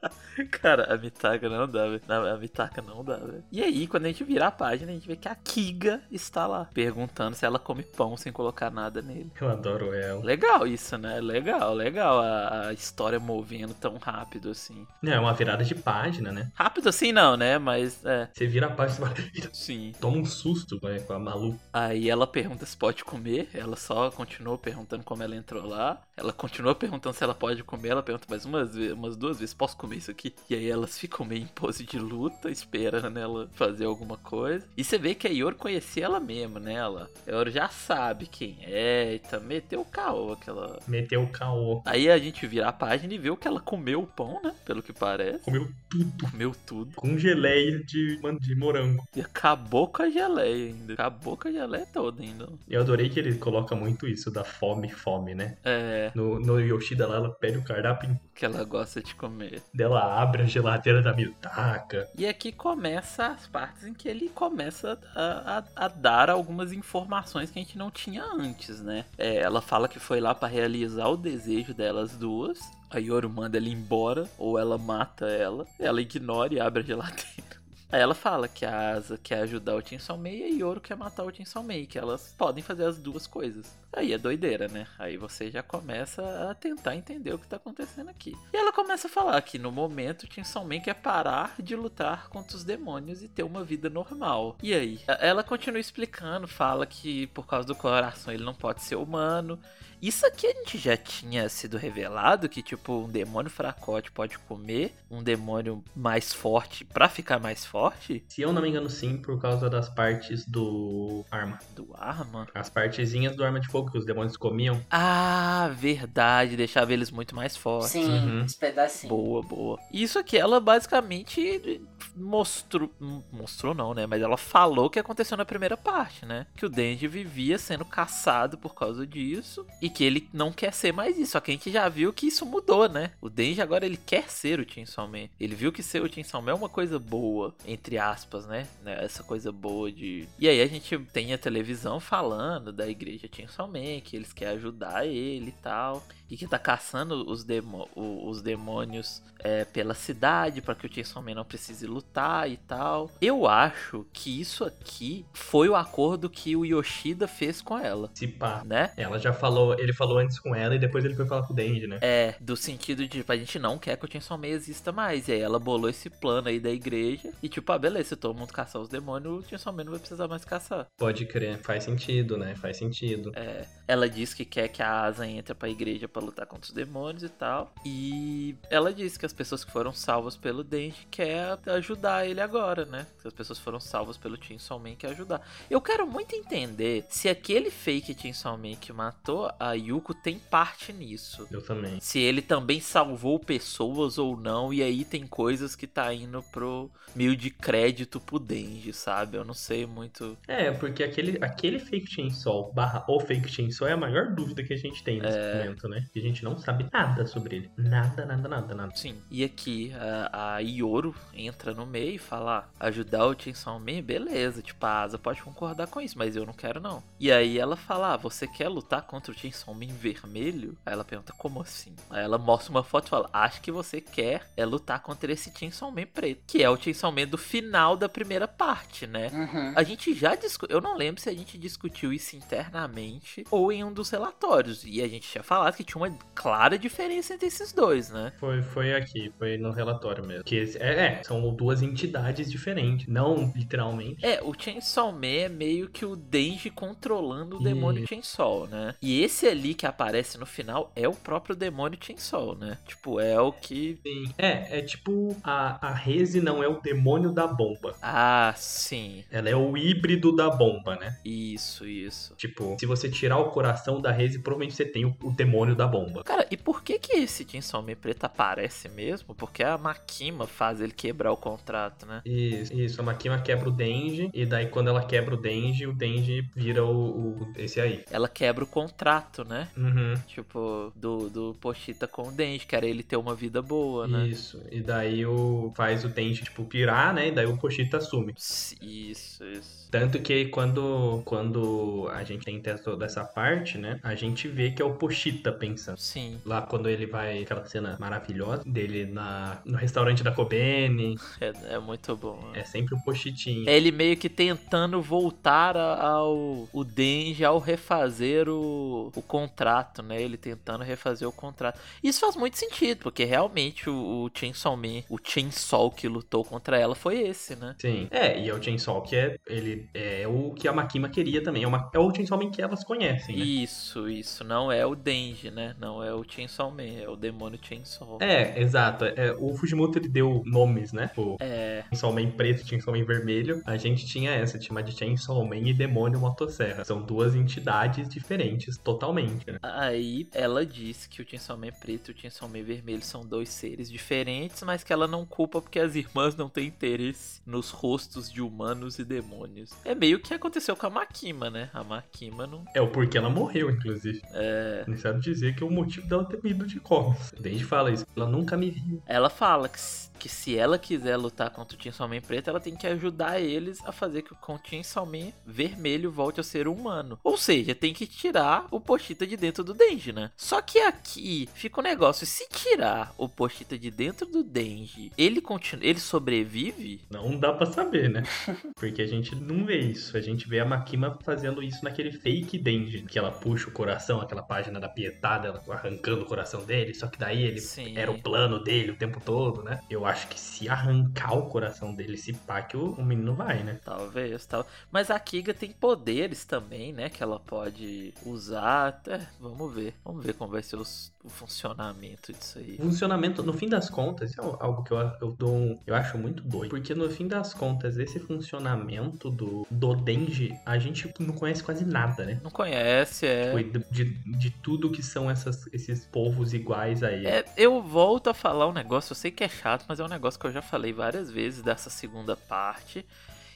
Cara, a Mitaka não dá, velho. A Mitaka não dá, velho. E aí, quando a gente virar a página, a gente vê que a Kiga está lá, perguntando se ela come pão sem colocar nada nele. Eu adoro ela. Legal isso, né? Legal, legal a, a história movendo tão rápido assim. É uma virada de página, né? Rápido assim não, né? Mas é, Você vira a página e "Eita", sim. toma um susto né, com a Malu. Aí ela pergunta se pode comer, ela só continuou perguntando como ela entrou lá. Ela continua perguntando se ela pode comer, ela pergunta mais umas, umas duas vezes, posso comer isso aqui? E aí elas ficam meio em pose de luta, esperando ela fazer alguma coisa. E você vê que a Yor conhecia ela mesmo, né? Ela, a Yor já sabe quem é, e também meteu o caô aquela... Meteu o caô. Aí a gente vira a página e vê que ela comeu o pão, né? Pelo que parece. Comeu tudo. Comeu tudo. Com geleia de, de morango. E acabou com a geleia ainda. Acabou com a geleia toda ainda. Eu adorei que ele coloca muito isso da fome, fome, né? É, No, no Yoshida lá, ela pede o cardápio que ela gosta de comer. dela, abre a geladeira da Mitaka. E aqui começa as partes em que ele começa a, a- a dar algumas informações que a gente não tinha antes, né? É, ela fala que foi lá pra realizar o desejo delas duas. A Yoru manda ela embora, ou ela mata ela. Ela ignora e abre a geladeira. Ela fala que a Asa quer ajudar o Chainsaw Mei e a Yoro quer matar o Chainsaw Mei, que elas podem fazer as duas coisas. Aí é doideira, né? Aí você já começa a tentar entender o que tá acontecendo aqui. E ela começa a falar que no momento o Chainsaw Man quer parar de lutar contra os demônios e ter uma vida normal. E aí? Ela continua explicando, fala que por causa do coração ele não pode ser humano. Isso aqui a gente já tinha sido revelado que tipo um demônio fracote pode comer um demônio mais forte pra ficar mais forte Se eu não me engano, sim, por causa das partes do arma. do arma. As partezinhas do arma de fogo que os demônios comiam. Ah, verdade, deixava eles muito mais fortes. Sim, Uhum. os pedacinhos. Boa, boa. Isso aqui ela basicamente mostrou. Mostrou não, né? Mas ela falou o que aconteceu na primeira parte, né? Que o Denji vivia sendo caçado por causa disso. E que ele não quer ser mais isso. Só que a gente já viu que isso mudou, né? O Denji agora ele quer ser o Chainsaw Man. Ele viu que ser o Chainsaw Man é uma coisa boa, entre aspas, né? Né, Essa coisa boa de. E aí a gente tem a televisão falando da igreja Chainsaw Man, que eles querem ajudar ele e tal. E que tá caçando os, demo- os demônios é, pela cidade para que o Chainsaw Man não precise lutar e tal. Eu acho que isso aqui foi o acordo que o Yoshida fez com ela, Se pá. né? Ela já falou, ele falou antes com ela e depois ele foi falar com o Denji, né? É, do sentido de, tipo, a gente não quer que o Chainsaw Man exista mais. E aí ela bolou esse plano aí da igreja. E tipo, ah, beleza, se todo mundo caçar os demônios, o Chainsaw Man não vai precisar mais caçar. Pode crer, faz sentido, né? Faz sentido. É, ela diz que quer que a Asa entre pra igreja pra lutar contra os demônios e tal. E ela diz que as pessoas que foram salvas pelo Denji quer ajudar ele agora, né? Se as pessoas foram salvas pelo Chainsaw Man quer ajudar. Eu quero muito entender se aquele fake Chainsaw Man que matou a Yuko tem parte nisso. Eu também. Se ele também salvou pessoas ou não, e aí tem coisas que tá indo pro meio de crédito pro Denji, sabe? Eu não sei muito. É, porque aquele, aquele fake chainsaw barra o fake chainsaw Isso é a maior dúvida que a gente tem nesse É. momento, né? Que a gente não sabe nada sobre ele. Nada, nada, nada, nada. Sim. E aqui a, a Ioro entra no meio e fala: ah, ajudar o Chainsaw Man, beleza. Tipo, a Asa pode concordar com isso, mas eu não quero não. E aí ela fala: ah, você quer lutar contra o Chainsaw Man vermelho? Aí ela pergunta: como assim? Aí ela mostra uma foto e fala: acho que você quer é lutar contra esse Chainsaw Man preto, que é o Chainsaw Man do final da primeira parte, né? Uhum. A gente já discutiu. Eu não lembro se a gente discutiu isso internamente ou em um dos relatórios. E a gente tinha falado que tinha uma clara diferença entre esses dois, né? Foi, foi aqui, foi no relatório mesmo. Que é, é, são duas entidades diferentes, não literalmente. É, o Chainsaw Man é meio que o Denji controlando o Isso. demônio Chainsaw, né? E esse ali que aparece no final é o próprio demônio Chainsaw, né? Tipo, é o que. Sim. É, é tipo a, a Reze não é o demônio da bomba. Ah, sim. Ela é o híbrido da bomba, né? Isso, isso. Tipo, se você tirar o coração da Reze, provavelmente você tem o, o demônio da bomba. Cara, e por que que esse Chainsaw Man preto aparece mesmo? Porque a Makima faz ele quebrar o contrato, né? Isso, isso. A Makima quebra o Denji, e daí quando ela quebra o Denji, o Denji vira o, o- esse aí. Ela quebra o contrato, né? Uhum. Tipo, do, do Pochita com o Denji, que era ele ter uma vida boa, né? Isso. E daí o faz o Denji, tipo, pirar, né? E daí o Pochita assume. Isso, isso. Tanto que quando, quando a gente tem toda essa parte, né? A gente vê que é o Pochita pensando. Sim. Lá quando ele vai, aquela cena maravilhosa dele na, no restaurante da Kobene. É, é muito bom. né? É sempre o Pochitinho. É ele meio que tentando voltar ao o Denji ao refazer o, o contrato, né? Ele tentando refazer o contrato. Isso faz muito sentido, porque realmente o, o Chainsaw Man, o Chainsaw que lutou contra ela foi esse, né? Sim. É, e é o Chainsaw que é, ele é o que a Makima queria também. É, uma, é o Chainsaw Man que elas conhecem, né? Isso, isso. Não é o Denji, né? Não é o Chainsaw Man, é o demônio Chainsaw. É, exato. É, o Fujimoto ele deu nomes, né? O É, Chainsaw Man preto Chainsaw Man vermelho. A gente tinha essa, tinha de Chainsaw Man e Demônio Motosserra. São duas entidades diferentes totalmente, né? Aí ela disse que o Chainsaw Man preto e o Chainsaw Man vermelho são dois seres diferentes, mas que ela não culpa porque as irmãs não têm interesse nos rostos de humanos e demônios. É meio que aconteceu com a Makima, né? A Makima não. É o porquê ela morreu, inclusive. É... Não sabe dizer que é o motivo dela ter ido de costas. Desde fala isso. Ela nunca me viu. Ela fala que, que se ela quiser lutar contra o Chainsaw Man preto, ela tem que ajudar eles a fazer que o Chainsaw Man vermelho volte a ser humano. Ou seja, tem que tirar o Pochita de dentro do Denji, né? Só que aqui fica o negócio, se tirar o Pochita de dentro do Denji, ele continua, ele sobrevive? Não dá pra saber, né? Porque a gente não vê isso. A gente vê a Makima fazendo isso naquele fake Denji. Que ela puxa o coração, aquela página da pietada, ela arrancando o coração dele. Só que daí ele Sim. era o plano dele o tempo todo, né? Eu acho que se arrancar o coração dele, se pá, que o, o menino vai, né? Talvez, tal. Mas a Kiga tem poderes também, né? Que ela pode usar. Até, vamos ver. Vamos ver como vai ser os- o funcionamento disso aí. Funcionamento, no fim das contas, isso é algo que eu, eu dou um, eu acho muito doido. Porque no fim das contas, esse funcionamento do, do Denji, a gente não conhece quase nada, né? Não conhece, é. Foi de, de, tudo que são essas, esses povos iguais a ele. É, eu volto a falar um negócio, eu sei que é chato, mas é um negócio que eu já falei várias vezes dessa segunda parte.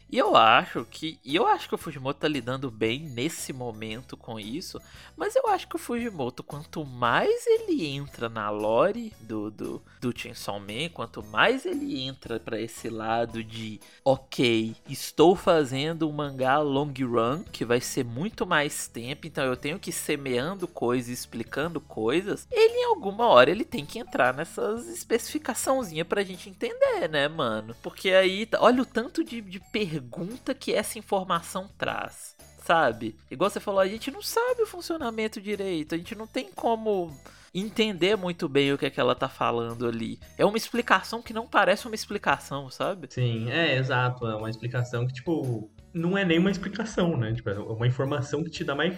E eu acho que. E eu acho que o Fujimoto tá lidando bem nesse momento com isso. Mas eu acho que o Fujimoto, quanto mais ele entra na lore do, do, do Chainsaw Man, quanto mais ele entra pra esse lado de ok, estou fazendo um mangá long run, que vai ser muito mais tempo, então eu tenho que ir semeando coisas, explicando coisas. Ele em alguma hora ele tem que entrar nessas especificaçãozinhas pra gente entender, né, mano? Porque aí, olha o tanto de, de pergunta que essa informação traz. Sabe? Igual você falou, a gente não sabe o funcionamento direito, a gente não tem como entender muito bem o que é que ela tá falando ali. É uma explicação que não parece uma explicação, sabe? Sim, é, exato. É uma explicação que, tipo, não é nem uma explicação, né? Tipo, é uma informação que te dá mais,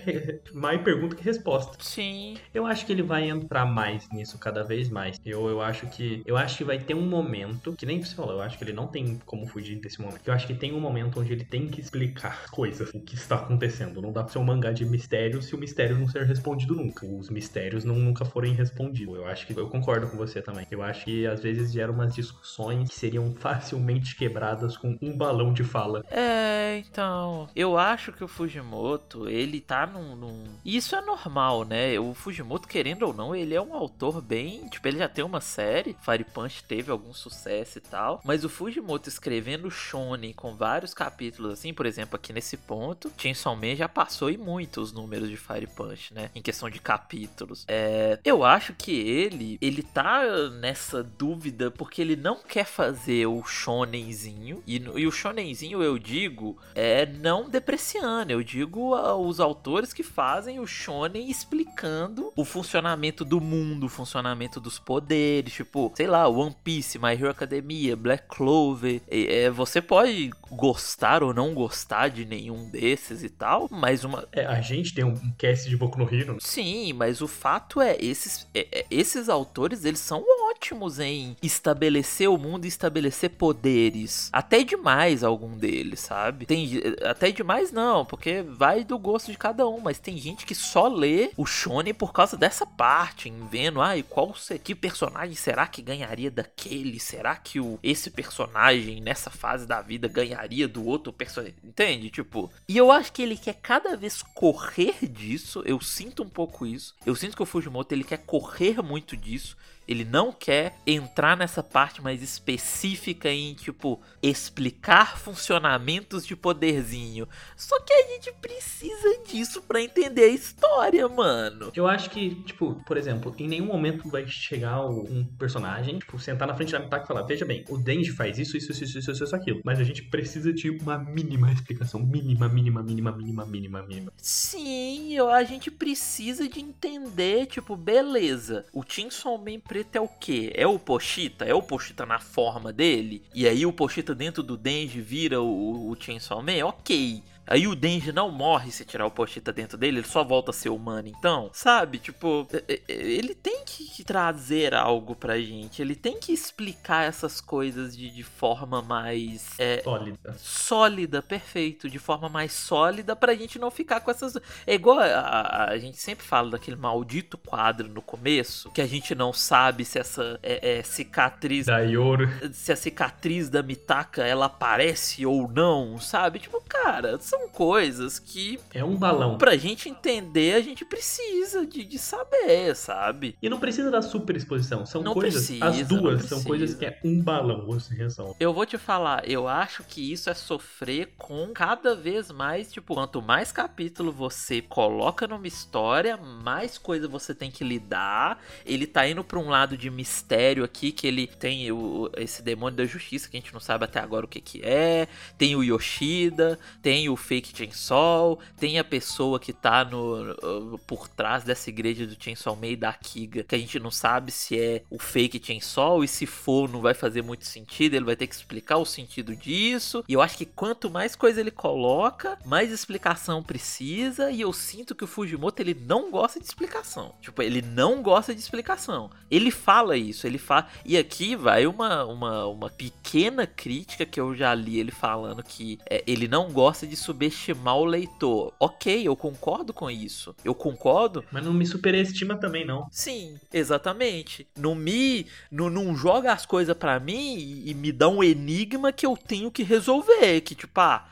mais pergunta que resposta. Sim. Eu acho que ele vai entrar mais nisso cada vez mais. Eu, eu acho que. Eu acho que vai ter um momento. Que nem você falou, eu acho que ele não tem como fugir desse momento. Eu acho que tem um momento onde ele tem que explicar coisas, o que está acontecendo. Não dá pra ser um mangá de mistério se o mistério não ser respondido nunca. Os mistérios não, nunca forem respondidos. Eu acho que. Eu concordo com você também. Eu acho que às vezes geram umas discussões que seriam facilmente quebradas com um balão de fala. É, Então, eu acho que o Fujimoto, ele tá num, num. Isso é normal, né? O Fujimoto, querendo ou não, ele é um autor bem. Tipo, ele já tem uma série. Fire Punch teve algum sucesso e tal. Mas o Fujimoto escrevendo Shonen com vários capítulos, assim, por exemplo, aqui nesse ponto, Chainsaw Man já passou e muito os números de Fire Punch, né? Em questão de capítulos. É, eu acho que ele, ele tá nessa dúvida porque ele não quer fazer o shonenzinho. E, e o shonenzinho, eu digo, é não depreciando. Eu digo os autores que fazem o shonen explicando o funcionamento do mundo, o funcionamento dos poderes. Tipo, sei lá, One Piece, My Hero Academia, Black Clover. É, você pode gostar ou não gostar de nenhum desses e tal, mas uma. É, a gente tem um cast de Boku no Hero. Sim, mas o fato é, esses, é, é, esses autores, eles são ótimos em estabelecer o mundo e estabelecer poderes. Até demais algum deles, sabe? Tem até demais não, porque vai do gosto de cada um, mas tem gente que só lê o shonen por causa dessa parte, em vendo, ah, qual que personagem será que ganharia daquele? Será que o esse personagem nessa fase da vida ganharia do outro personagem? Entende? Tipo, e eu acho que ele quer cada vez correr disso. Eu sinto um pouco isso. Eu sinto que o Fujimoto ele quer correr muito disso. Ele não quer entrar nessa parte mais específica em, tipo, explicar funcionamentos de poderzinho. Só que a gente precisa disso para entender a história, mano. Eu acho que, tipo, por exemplo, em nenhum momento vai chegar um personagem, tipo, sentar na frente da Mitaka e falar: Veja bem, o Denji faz isso, isso, isso, isso, isso, isso, aquilo. Mas a gente precisa de uma mínima explicação. Mínima, mínima, mínima, mínima, mínima, mínima. Sim, eu, a gente precisa de entender, tipo, beleza. O Chainsaw Man preto é o quê? É o Pochita? É o Pochita na forma dele? E aí o Pochita dentro do Denji vira o, o Chainsaw Man? Ok. Aí o Denji não morre se tirar o Pochita dentro dele, ele só volta a ser humano, então, sabe? Tipo, ele tem que trazer algo pra gente, ele tem que explicar essas coisas de, de forma mais. É, sólida. Sólida, perfeito. De forma mais sólida pra gente não ficar com essas. É igual a, a, a gente sempre fala daquele maldito quadro no começo, que a gente não sabe se essa é, é, cicatriz. Da Yoro. Se a cicatriz da Mitaka ela aparece ou não, sabe? Tipo, cara, são são coisas que. É um balão. Pra gente entender, a gente precisa de, de saber, sabe? E não precisa da super exposição. São não coisas. Precisa, as duas são coisas que é um balão, você resolve. Eu vou te falar, eu acho que isso é sofrer com cada vez mais, tipo, quanto mais capítulo você coloca numa história, mais coisa você tem que lidar. Ele tá indo pra um lado de mistério aqui, que ele tem o, esse demônio da justiça, que a gente não sabe até agora o que que é. Tem o Yoshida, tem o fake Chainsaw, tem a pessoa que tá no, uh, por trás dessa igreja do Chainsaw Man da Kiga, que a gente não sabe se é o fake Chainsaw e se for não vai fazer muito sentido, ele vai ter que explicar o sentido disso. E eu acho que quanto mais coisa ele coloca, mais explicação precisa e eu sinto que o Fujimoto ele não gosta de explicação. Tipo, ele não gosta de explicação. Ele fala isso, ele fala e aqui vai uma uma, uma pequena crítica que eu já li ele falando que é, ele não gosta de subestimar o leitor. Ok, eu concordo com isso. Eu concordo. Mas não me superestima também, não. Sim, exatamente. Não me. Não, não joga as coisas para mim e, e, me dá um enigma que eu tenho que resolver. Que, tipo, ah,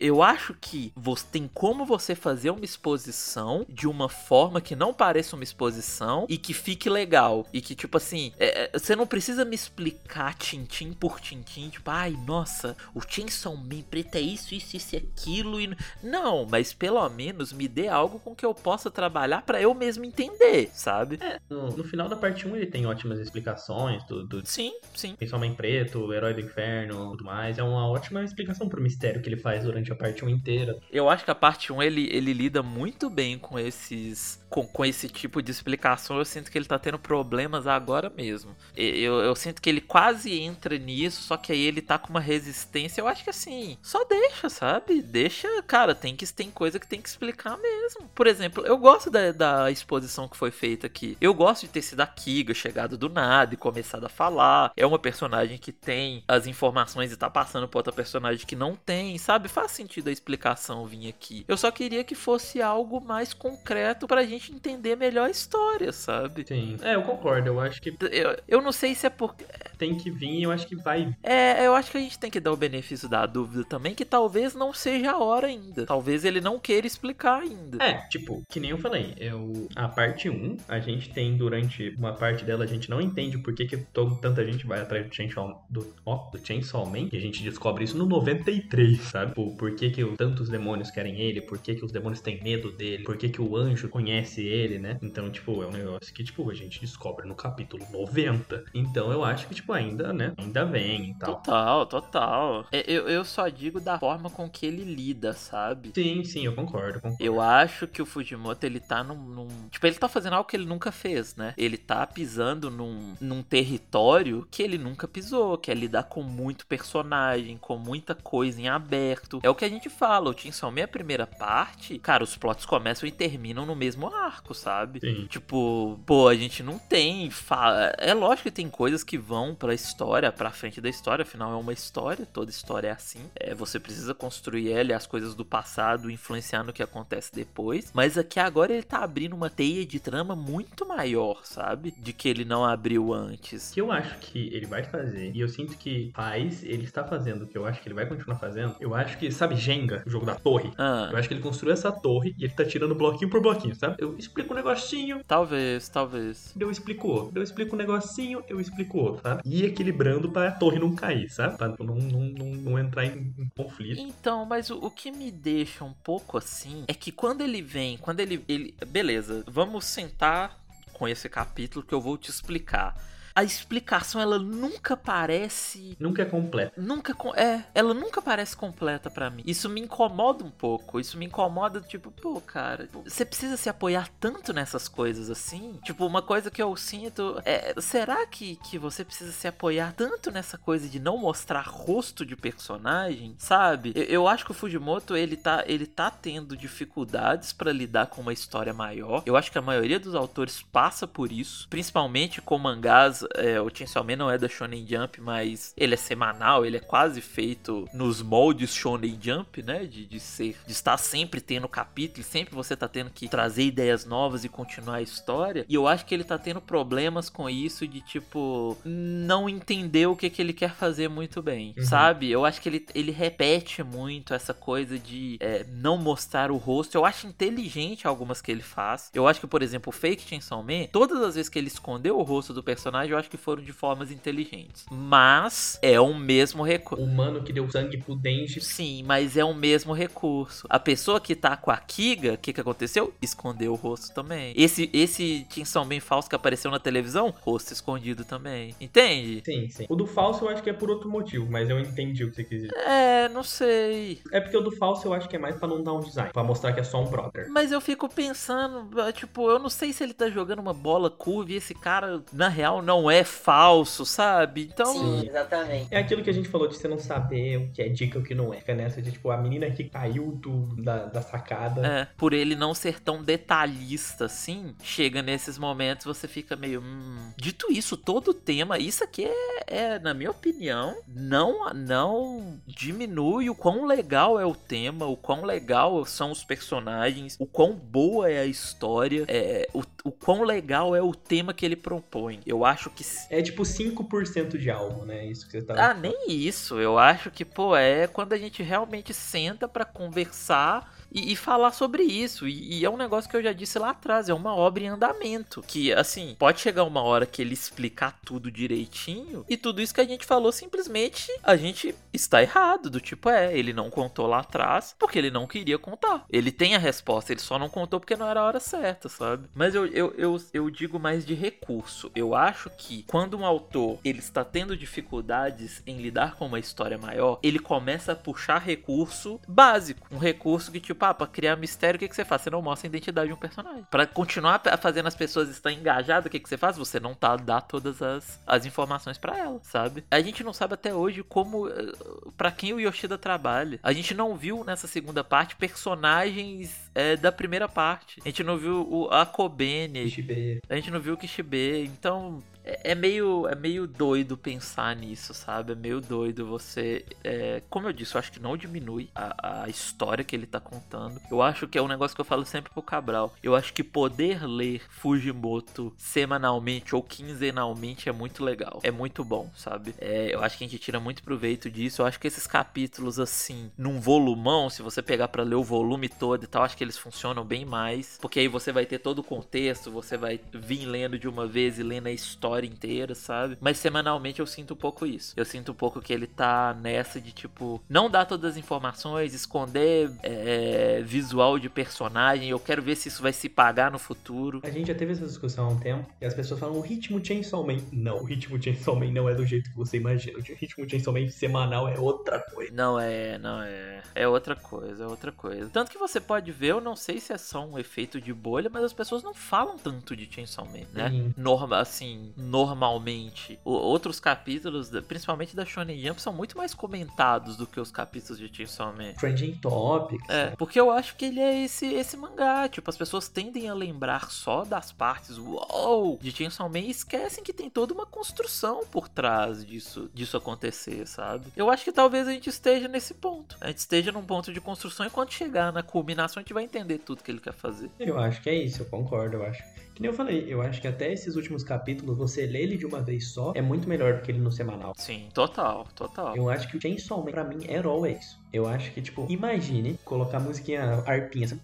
eu acho que você tem como você fazer uma exposição de uma forma que não pareça uma exposição e que fique legal. E que, tipo assim, é, é você não precisa me explicar tintim por tintim, tipo, ai, nossa, o Chainsaw Man preto é isso, isso, isso e aquilo aquilo e. Não, mas pelo menos me dê algo com que eu possa trabalhar para eu mesmo entender, sabe? É, no, no, final da parte 1 ele tem ótimas explicações do. do sim, sim. Principalmente preto, o herói do inferno tudo mais. É uma ótima explicação pro mistério que ele faz durante a parte 1 inteira. Eu acho que a parte 1 ele, ele lida muito bem com esses. Com, com esse tipo de explicação. Eu sinto que ele tá tendo problemas agora mesmo. Eu, eu sinto que ele quase entra nisso, só que aí ele tá com uma resistência. Eu acho que assim, só deixa, sabe? Deixa cara, tem que tem coisa que tem que explicar mesmo. Por exemplo, eu gosto da, da exposição que foi feita aqui. Eu gosto de ter sido a Kiga, chegado do nada e começado a falar. É uma personagem que tem as informações e tá passando pra outra personagem que não tem, sabe? Faz sentido a explicação vir aqui. Eu só queria que fosse algo mais concreto pra gente entender melhor a história, sabe? Sim. É, eu concordo. Eu acho que. Eu, eu não sei se é porque. Tem que vir, eu acho que vai. É, eu acho que a gente tem que dar o benefício da dúvida também, que talvez não seja a hora ainda. Talvez ele não queira explicar ainda. É, tipo, que nem eu falei, eu, a parte 1, a gente tem durante uma parte dela, a gente não entende por que, que todo, tanta gente vai atrás do Chainsaw, do, ó, do Chainsaw Man, e a gente descobre isso no 93, sabe? Por, por que, que o- tantos demônios querem ele, por que, que os demônios têm medo dele, por que, que o anjo conhece ele, né? Então, tipo, é um negócio que, tipo, a gente descobre no capítulo 90. Então eu acho que, tipo, ainda, né? Ainda vem e tal. Total, total. É, Eu, eu só digo da forma com que ele lida, sabe? Sim, sim, eu concordo, concordo. Eu acho que o Fujimoto, ele tá num, num- Tipo, ele tá fazendo algo que ele nunca fez, né? Ele tá pisando num, num território que ele nunca pisou, que é lidar com muito personagem, com muita coisa em aberto. É o que a gente fala, o Chainsaw Man, a primeira parte, cara, os plots começam e terminam no mesmo arco, sabe? Sim. Tipo, pô, a gente não tem. Fa... É lógico que tem coisas que vão pra história, pra frente da história, afinal é uma história, toda história é assim. É, você precisa construir ela e as coisas do passado influenciar no que acontece depois. Mas aqui agora ele tá abrindo uma teia de trama muito maior, sabe? De que ele não abriu antes. O que eu acho que ele vai fazer, e eu sinto que faz, ele está fazendo, o que eu acho que ele vai continuar fazendo, eu acho que, sabe, Jenga, o jogo da torre? Ah, Eu acho que ele construiu essa torre e ele tá tirando bloquinho por bloquinho, sabe? Eu explico um negocinho, talvez, talvez. eu explico outro. Eu explico um negocinho, eu explico outro, sabe? E equilibrando pra torre não cair, sabe? Pra não, não, não, não entrar em, em conflito. Então, mas o, o que me deixa um pouco assim é que quando ele vem, quando ele, ele. Beleza, vamos sentar com esse capítulo que eu vou te explicar. A explicação, ela nunca parece. Nunca é completo. Nunca. É, ela nunca parece completa pra mim. Isso me incomoda um pouco. Isso me incomoda, tipo, pô, cara, você precisa se apoiar tanto nessas coisas assim? Tipo, uma coisa que eu sinto é. Será que, que você precisa se apoiar tanto nessa coisa de não mostrar rosto de personagem? Sabe? Eu, eu acho que o Fujimoto, ele tá, ele tá tendo dificuldades pra lidar com uma história maior. Eu acho que a maioria dos autores passa por isso. Principalmente com mangás. É, o Chainsaw Man não é da Shonen Jump, mas ele é semanal, ele é quase feito nos moldes Shonen Jump, né? De, de ser, de estar sempre tendo capítulo, sempre você tá tendo que trazer ideias novas e continuar a história. E eu acho que ele tá tendo problemas com isso de tipo não entender o que, que ele quer fazer muito bem, Uhum. sabe? Eu acho que ele, ele repete muito essa coisa de é, não mostrar o rosto. Eu acho inteligente algumas que ele faz. Eu acho que, por exemplo, o Fake Chainsaw Man, todas as vezes que ele escondeu o rosto do personagem, eu acho que foram de formas inteligentes. Mas é o mesmo recurso. O mano que deu sangue pro Denji. Sim, mas é o mesmo recurso. A pessoa que tá com a Kiga, o que, que aconteceu? Escondeu o rosto também. Esse, esse Chainsaw Man falso que apareceu na televisão, rosto escondido também. Entende? Sim, sim. O do falso eu acho que é por outro motivo, mas eu entendi o que você quis dizer. É, não sei. É porque o do falso eu acho que é mais pra não dar um design, pra mostrar que é só um brother. Mas eu fico pensando, tipo, eu não sei se ele tá jogando uma bola curva e esse cara, na real, não é falso, sabe? Então. Sim, exatamente. É aquilo que a gente falou de você não saber o que é dica e o que não é. Fica nessa de, tipo, a menina que caiu do, da, da sacada. É, por ele não ser tão detalhista assim, chega nesses momentos você fica meio. Hum. Dito isso, todo o tema, isso aqui é, é, na minha opinião, não, não diminui o quão legal é o tema, o quão legal são os personagens, o quão boa é a história, é, o, o quão legal é o tema que ele propõe. Eu acho É tipo 5% de alma, né? Isso que você tá. Ah, nem isso. Eu acho que, pô, é quando a gente realmente senta pra conversar e, e falar sobre isso. E, e é um negócio que eu já disse lá atrás, é uma obra em andamento. Que, assim, pode chegar uma hora que ele explicar tudo direitinho e tudo isso que a gente falou, simplesmente a gente está errado. Do tipo, é, ele não contou lá atrás porque ele não queria contar. Ele tem a resposta, ele só não contou porque não era a hora certa, sabe? Mas eu, eu, eu, eu digo mais de recurso. Eu acho que quando um autor ele está tendo dificuldades em lidar com uma história maior, ele começa a puxar recurso básico. Um recurso que, tipo, ah, pra criar mistério, o que, que você faz? Você não mostra a identidade de um personagem. Pra continuar a- fazendo as pessoas estar engajadas, o que, que você faz? Você não tá dá todas as, as informações pra ela, sabe? A gente não sabe até hoje como. eh, pra quem o Yoshida trabalha. A gente não viu nessa segunda parte personagens eh, da primeira parte. A gente não viu o, a Kobene. A gente não viu o Kishibe, então É, é meio, é meio doido pensar nisso, sabe? É meio doido você. é, como eu disse, eu acho que não diminui a, a história que ele tá contando. Eu acho que é um negócio que eu falo sempre pro Cabral. Eu acho que poder ler Fujimoto semanalmente ou quinzenalmente é muito legal. É muito bom, sabe? É, eu acho que a gente tira muito proveito disso. Eu acho que esses capítulos, assim, num volumão, se você pegar pra ler o volume todo e tal, acho que eles funcionam bem mais. Porque aí você vai ter todo o contexto, você vai vir lendo de uma vez e lendo a história inteira, sabe? Mas semanalmente eu sinto um pouco isso. Eu sinto um pouco que ele tá nessa de tipo, não dar todas as informações, esconder é, visual de personagem. Eu quero ver se isso vai se pagar no futuro. A gente já teve essa discussão há um tempo e as pessoas falam o ritmo Chainsaw Man. Não, o ritmo Chainsaw Man não é do jeito que você imagina. O ritmo Chainsaw Man semanal é outra coisa. Não é, não é. É outra coisa, é outra coisa. Tanto que você pode ver, eu não sei se é só um efeito de bolha, mas as pessoas não falam tanto de Chainsaw Man, né? Sim. Norma, assim, normalmente. O- outros capítulos, principalmente da Shonen Jump, são muito mais comentados do que os capítulos de Chainsaw Man. Trending Topics. É, porque eu acho que ele é esse, esse mangá. Tipo, as pessoas tendem a lembrar só das partes uou, de Chainsaw Man e esquecem que tem toda uma construção por trás disso, disso acontecer, sabe? Eu acho que talvez a gente esteja nesse ponto. A gente esteja num ponto de construção e quando chegar na culminação a gente vai entender tudo que ele quer fazer. Eu acho que é isso, eu concordo, eu acho. Que nem eu falei, eu acho que até esses últimos capítulos, você lê ele de uma vez só, é muito melhor do que ele no semanal. Sim, total, total. Eu acho que o Chainsaw Man, pra mim, era é isso. Eu acho que, tipo, imagine colocar a musiquinha arpinha assim.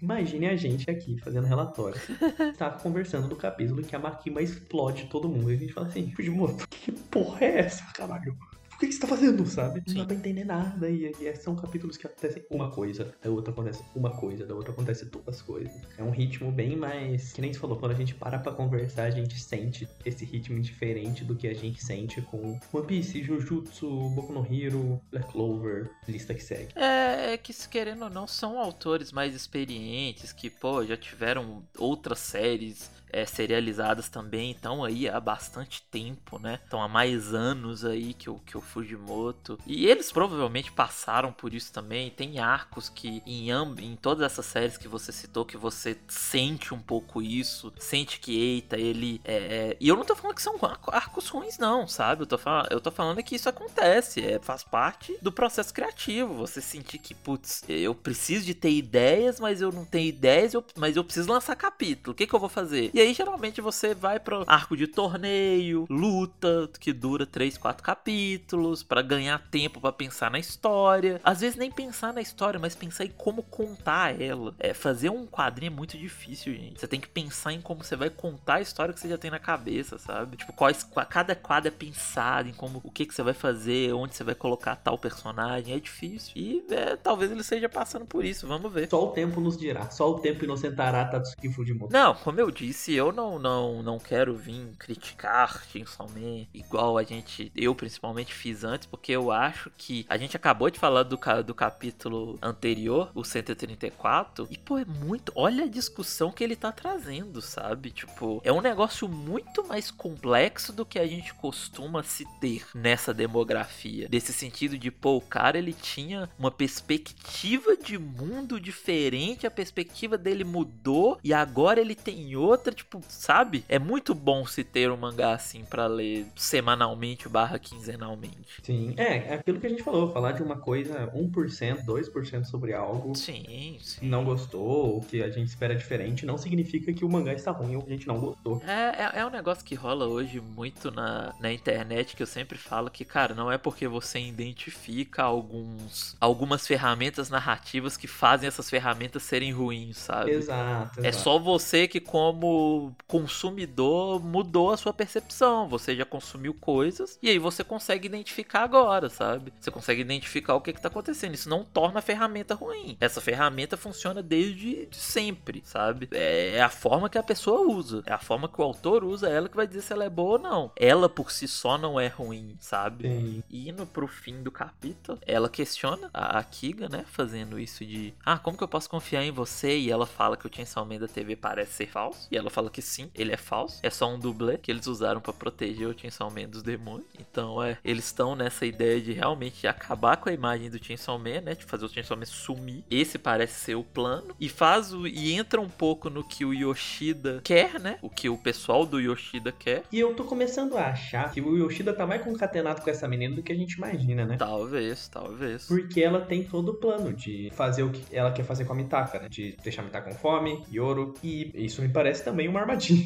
Imagine a gente aqui fazendo relatório. tá conversando do capítulo que a Makima explode todo mundo. E a gente fala assim, Fujimoto, que porra é essa, caralho? O que que você tá fazendo, sabe? Não Sim. dá pra entender nada. E, e são capítulos que acontecem uma coisa, da outra acontece uma coisa, da outra acontece duas coisas. É um ritmo bem mais. Que nem você falou, quando a gente para pra conversar, a gente sente esse ritmo diferente do que a gente sente com One Piece, Jujutsu, Boku no Hero, Black Clover, lista que segue. É, é que se querendo ou não, são autores mais experientes que, pô, já tiveram outras séries é, serializadas também, estão aí há bastante tempo, né? Estão há mais anos aí que o, que o Fujimoto. E eles provavelmente passaram por isso também. Tem arcos que em, em todas essas séries que você citou, que você sente um pouco isso, sente que, eita, ele. É, é- E eu não tô falando que são arco- arcos ruins, não, sabe? Eu tô, falando, eu tô falando que isso acontece, é, faz parte do processo criativo. Você sentir que, putz, eu preciso de ter ideias, mas eu não tenho ideias, eu- mas eu preciso lançar capítulo. O que, que eu vou fazer? E aí, geralmente, você vai pro arco de torneio, luta, que dura 3, 4 capítulos, pra ganhar tempo pra pensar na história. Às vezes, nem pensar na história, mas pensar em como contar ela. É, fazer um quadrinho é muito difícil, gente. Você tem que pensar em como você vai contar a história que você já tem na cabeça, sabe? Tipo, quais, qua- cada quadro é pensado em como o que, que você vai fazer, onde você vai colocar tal personagem. É difícil. E é, talvez ele esteja passando por isso. Vamos ver. Só o tempo nos dirá, só o tempo inocentará Tatsuki Fujimoto. Não, como eu disse, eu não não não quero vir criticar Chainsaw igual a gente, eu principalmente fiz antes, porque eu acho que a gente acabou de falar do, do capítulo anterior, o 134, e pô, é muito, olha a discussão que ele tá trazendo, sabe? Tipo, é um negócio muito mais complexo do que a gente costuma se ter nessa demografia, desse sentido de, pô, o cara ele tinha uma perspectiva de mundo diferente, a perspectiva dele mudou e agora ele tem outra, tipo, sabe? É muito bom se ter um mangá assim pra ler semanalmente barra quinzenalmente. Sim, é, é aquilo que a gente falou, falar de uma coisa 1%, 2% sobre algo, Sim, sim. não gostou, ou que a gente espera diferente, não significa que o mangá está ruim ou que a gente não gostou. É, é, é um negócio que rola hoje muito na, na internet que eu sempre falo que, cara, não é porque você identifica alguns algumas ferramentas narrativas que fazem essas ferramentas serem ruins, sabe? Exato, É exato. só você que, como consumidor, mudou a sua percepção. Você já consumiu coisas e aí você consegue identificar agora, sabe? Você consegue identificar o que, que tá acontecendo. Isso não torna a ferramenta ruim. Essa ferramenta funciona desde sempre, sabe? É a forma que a pessoa usa. É a forma que o autor usa ela que vai dizer se ela é boa ou não. Ela por si só não é ruim, sabe? Sim. E indo pro fim do capítulo, ela questiona a, a Kiga, né? Fazendo isso de Ah, como que eu posso confiar em você? E ela fala que o Chainsaw Man da TV parece ser falso. E ela fala que sim, ele é falso. É só um dublê que eles usaram para proteger o Chainsaw Man dos demônios. Então, é, eles estão nessa ideia de realmente acabar com a imagem do Chainsaw Man, né? De fazer o Chainsaw Man sumir. Esse parece ser o plano. E faz o, e entra um pouco no que o Yoshida quer, né? O que o pessoal do Yoshida quer. E eu tô começando a achar que o Yoshida tá mais concatenado com essa menina do que a gente imagina, né? Talvez, talvez. Porque ela tem todo o plano de fazer o que ela quer fazer com a Mitaka, né? De deixar a Mitaka com fome, Yoro. E isso me parece também uma armadilha.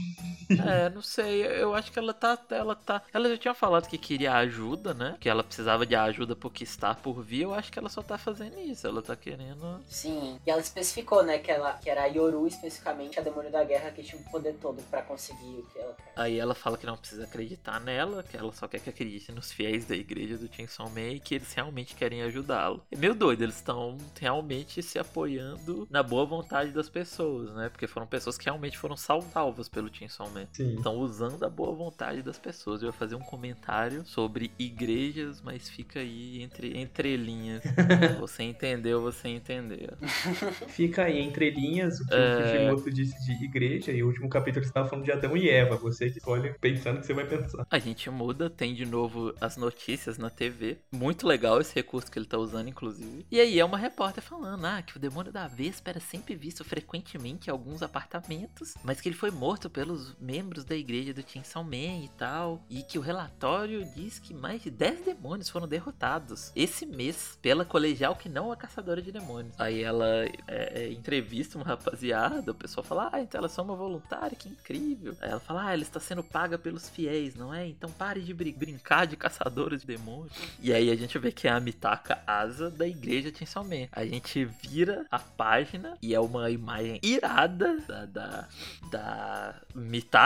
É, não sei. Eu acho que ela tá. Ela tá. Ela já tinha falado que queria ajuda, né? Que ela precisava de ajuda porque está por vir. Eu acho que ela só tá fazendo isso. Ela tá querendo. Sim, e ela especificou, né, que, ela, que era a Yoru especificamente, a demônio da guerra, que tinha o poder todo pra conseguir o que ela quer. Aí ela fala que não precisa acreditar nela, que ela só quer que acredite nos fiéis da igreja do Chainsaw Man e que eles realmente querem ajudá-lo. É meio doido, eles estão realmente se apoiando na boa vontade das pessoas, né? Porque foram pessoas que realmente foram salvas pelo Chainsaw Man. Sim. Estão usando a boa vontade das pessoas. Eu ia fazer um comentário sobre igrejas, mas fica aí entre, entre linhas. você entendeu, você entendeu. Fica aí entre linhas o que É. o Kishimoto disse de igreja e o último capítulo você tava falando de Adão e Eva. Você que escolhe pensando que você vai pensar. A gente muda, tem de novo as notícias na TV. Muito legal esse recurso que ele tá usando, inclusive. E aí é uma repórter falando, ah, que o demônio da Vespa era sempre visto frequentemente em alguns apartamentos, mas que ele foi morto pelos membros da igreja do Chainsaw Man e tal. E que o relatório diz que mais de 10 demônios foram derrotados esse mês pela colegial que não é caçadora de demônios. Aí ela é, é, entrevista uma rapaziada, o pessoal fala, ah, então ela é só uma voluntária, que incrível. Aí ela fala, ah, ela está sendo paga pelos fiéis, não é? Então pare de brin- brincar de caçadora de demônios. E aí a gente vê que é a Mitaka Asa da igreja Chainsaw Man. A gente vira a página e é uma imagem irada da, da, da Mitaka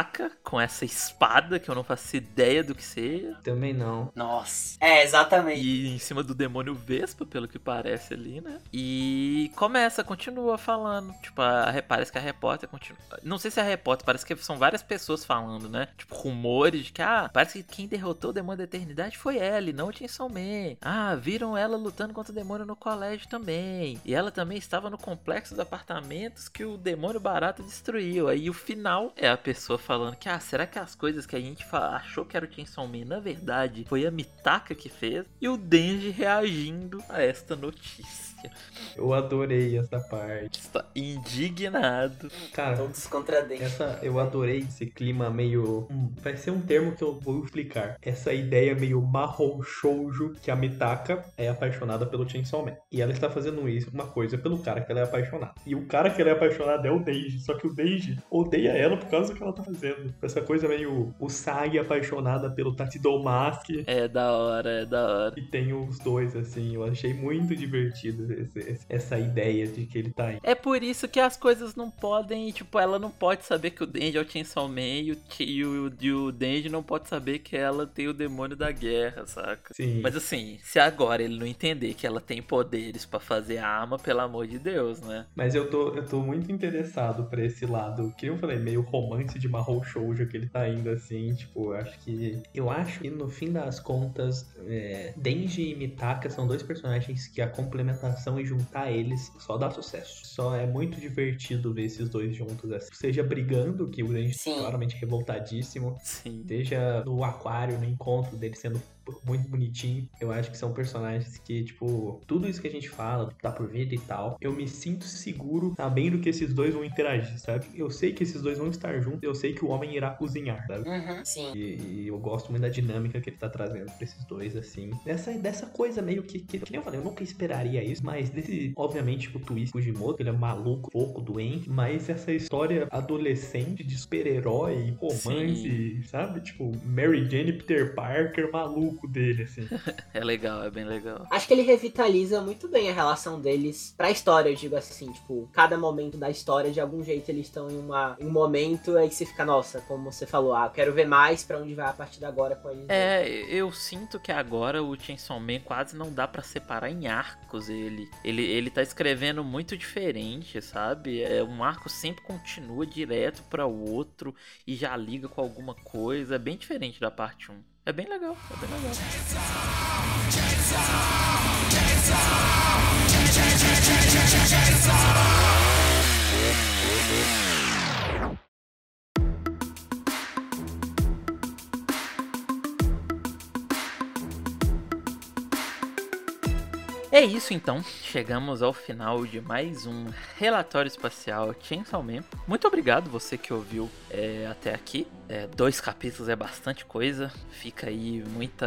com essa espada que eu não faço ideia do que seja. Também não. Nossa. É, exatamente. E em cima do demônio Vespa, pelo que parece ali, né? E começa, continua falando. Tipo, a, parece que a repórter continua. Não sei se é a repórter, parece que são várias pessoas falando, né? Tipo, rumores de que, ah, parece que quem derrotou o demônio da eternidade foi ela e não o Chainsaw Man. Ah, viram ela lutando contra o demônio no colégio também. E ela também estava no complexo de apartamentos que o demônio barato destruiu. Aí o final é a pessoa falando que, ah, será que as coisas que a gente achou que era o Chainsaw Man, na verdade, foi a Mitaka que fez? E o Denji reagindo a esta notícia. Eu adorei essa parte. Está indignado. Cara, Todos contra dentro. Essa, eu adorei esse clima meio. hum, vai ser um termo que eu vou explicar. Essa ideia meio marrom shoujo que a Mitaka é apaixonada pelo Chainsaw Man. E ela está fazendo isso, uma coisa, pelo cara que ela é apaixonada. E o cara que ela é apaixonada é o Deiji. Só que o Deiji odeia ela por causa do que ela tá fazendo. Essa coisa meio. O Sagi apaixonada pelo Tachidomaski. É da hora, é da hora. E tem os dois, assim. Eu achei muito divertido esse- essa ideia de que ele tá aí. É por isso que as coisas não podem, tipo, ela não pode saber que o Denji é o Chainsaw Man e o, e o, e o Denji não pode saber que ela tem o demônio da guerra, saca? Sim. Mas assim, se agora ele não entender que ela tem poderes pra fazer a arma, pelo amor de Deus, né? Mas eu tô, eu tô muito interessado pra esse lado, que eu falei, meio romance de Mahou Shoujo que ele tá indo assim, tipo, eu acho que. Eu acho que no fim das contas, é, Denji e Mitaka são dois personagens que a complementação e juntar eles só dá sucesso. Só é muito divertido ver esses dois juntos assim. Seja brigando, que o Denji Sim. claramente revoltadíssimo, Sim. seja no aquário, no encontro dele sendo muito bonitinho. Eu acho que são personagens que, tipo, tudo isso que a gente fala, tá por vida e tal, eu me sinto seguro sabendo que esses dois vão interagir, sabe? Eu sei que esses dois vão estar juntos, eu sei que o homem irá cozinhar, sabe? Uhum, sim. E, e eu gosto muito da dinâmica que ele tá trazendo pra esses dois, assim. Dessa, dessa coisa meio que, que, que nem eu falei, eu nunca esperaria isso, mas desse, obviamente, o twist Fujimoto, ele é maluco, pouco doente, mas essa história adolescente de super-herói, romance, sabe? Tipo, Mary Jane Peter Parker maluco dele, assim. É legal, é bem legal. Acho que ele revitaliza muito bem a relação deles pra história, eu digo assim, tipo, cada momento da história, de algum jeito eles estão em, uma, em um momento aí que você fica, nossa, como você falou, ah, eu quero ver mais pra onde vai a partir de agora com eles. É, eu sinto que agora o Chainsaw Man quase não dá pra separar em arcos ele. Ele, ele tá escrevendo muito diferente, sabe? É, um arco sempre continua direto pra outro e já liga com alguma coisa. É bem diferente da parte 1. É bem legal, é bem legal. É isso então, chegamos ao final de mais um Relatório Espacial Chainsaw Man. Muito obrigado você que ouviu é, até aqui. É, dois capítulos é bastante coisa, fica aí muita,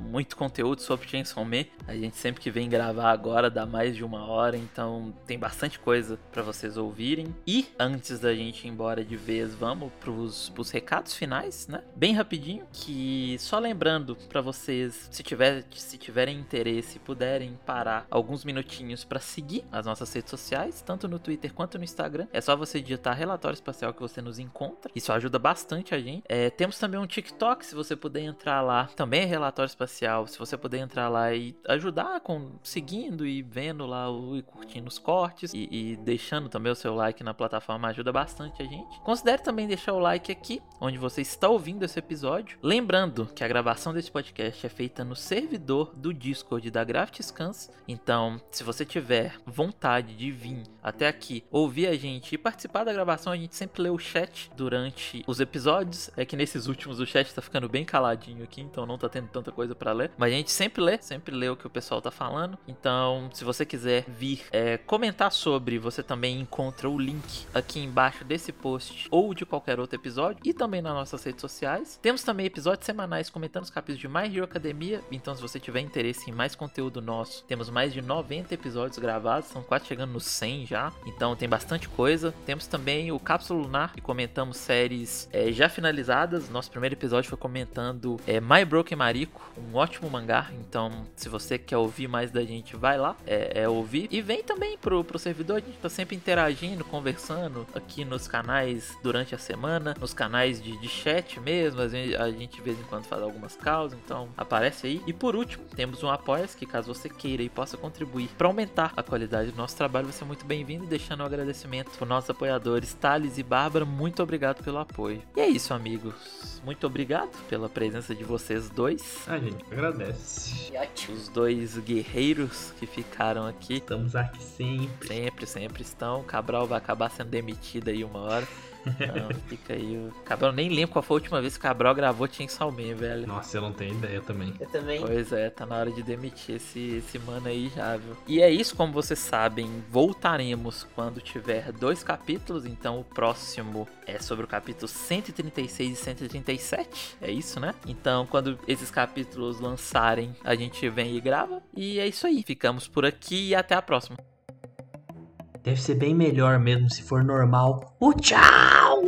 muito conteúdo sobre Chainsaw Man. A gente sempre que vem gravar agora dá mais de uma hora, então tem bastante coisa para vocês ouvirem. E antes da gente ir embora de vez, vamos pros, pros recados finais, né? Bem rapidinho, que só lembrando para vocês, se, tiver, se tiverem interesse, puderem parar alguns minutinhos para seguir as nossas redes sociais, tanto no Twitter quanto no Instagram. É só você digitar relatório espacial que você nos encontra. Isso ajuda bastante a gente. É, temos também um TikTok, se você puder entrar lá, também é relatório espacial. Se você puder entrar lá e ajudar com seguindo e vendo lá o, e curtindo os cortes e, e deixando também o seu like na plataforma ajuda bastante a gente. Considere também deixar o like aqui, onde você está ouvindo esse episódio. Lembrando que a gravação desse podcast é feita no servidor do Discord da Graft Scans. Então, se você tiver vontade de vir até aqui, ouvir a gente e participar da gravação, a gente sempre lê o chat durante os episódios. É que nesses últimos o chat tá ficando bem caladinho aqui, então não tá tendo tanta coisa para ler. Mas a gente sempre lê, sempre lê o que o pessoal tá falando. Então, se você quiser vir é, comentar sobre, você também encontra o link aqui embaixo desse post ou de qualquer outro episódio e também nas nossas redes sociais. Temos também episódios semanais comentando os capítulos de My Hero Academia. Então, se você tiver interesse em mais conteúdo nosso, temos mais de 90 episódios gravados, estão quase chegando nos 100 já. Então, tem bastante coisa. Temos também o Cápsula Lunar, que comentamos séries é, já finalizadas. Nosso primeiro episódio foi comentando é, My Broken Mariko, um ótimo mangá. Então, se você quer ouvir mais da gente, vai lá é, é ouvir. E vem também pro, pro servidor, a gente tá sempre interagindo, conversando aqui nos canais durante a semana, nos canais de, de chat mesmo. A gente, a gente de vez em quando faz algumas causas, então aparece aí. E por último, temos um apoia que caso você queira e possa contribuir para aumentar a qualidade do nosso trabalho, você é muito bem-vindo. Deixando um agradecimento para nossos apoiadores, Thales e Bárbara. Muito obrigado pelo apoio. E é isso, amigos. Muito obrigado pela presença de vocês dois. A gente agradece. Os dois guerreiros que ficaram aqui. Estamos aqui sempre. Sempre, sempre estão. Cabral vai acabar sendo demitido aí uma hora. Então fica aí. O Cabral nem lembro qual foi a última vez que o Cabral gravou Chainsaw Man, velho. Nossa, eu não tenho ideia também. Eu também. Pois é, tá na hora de demitir esse, esse mano aí já, viu? E é isso, como vocês sabem, voltaremos quando tiver dois capítulos. Então o próximo é sobre o capítulo 136 e 137. É isso, né? Então quando esses capítulos lançarem, a gente vem e grava. E é isso aí. Ficamos por aqui e até a próxima deve ser bem melhor mesmo se for normal. O tchau!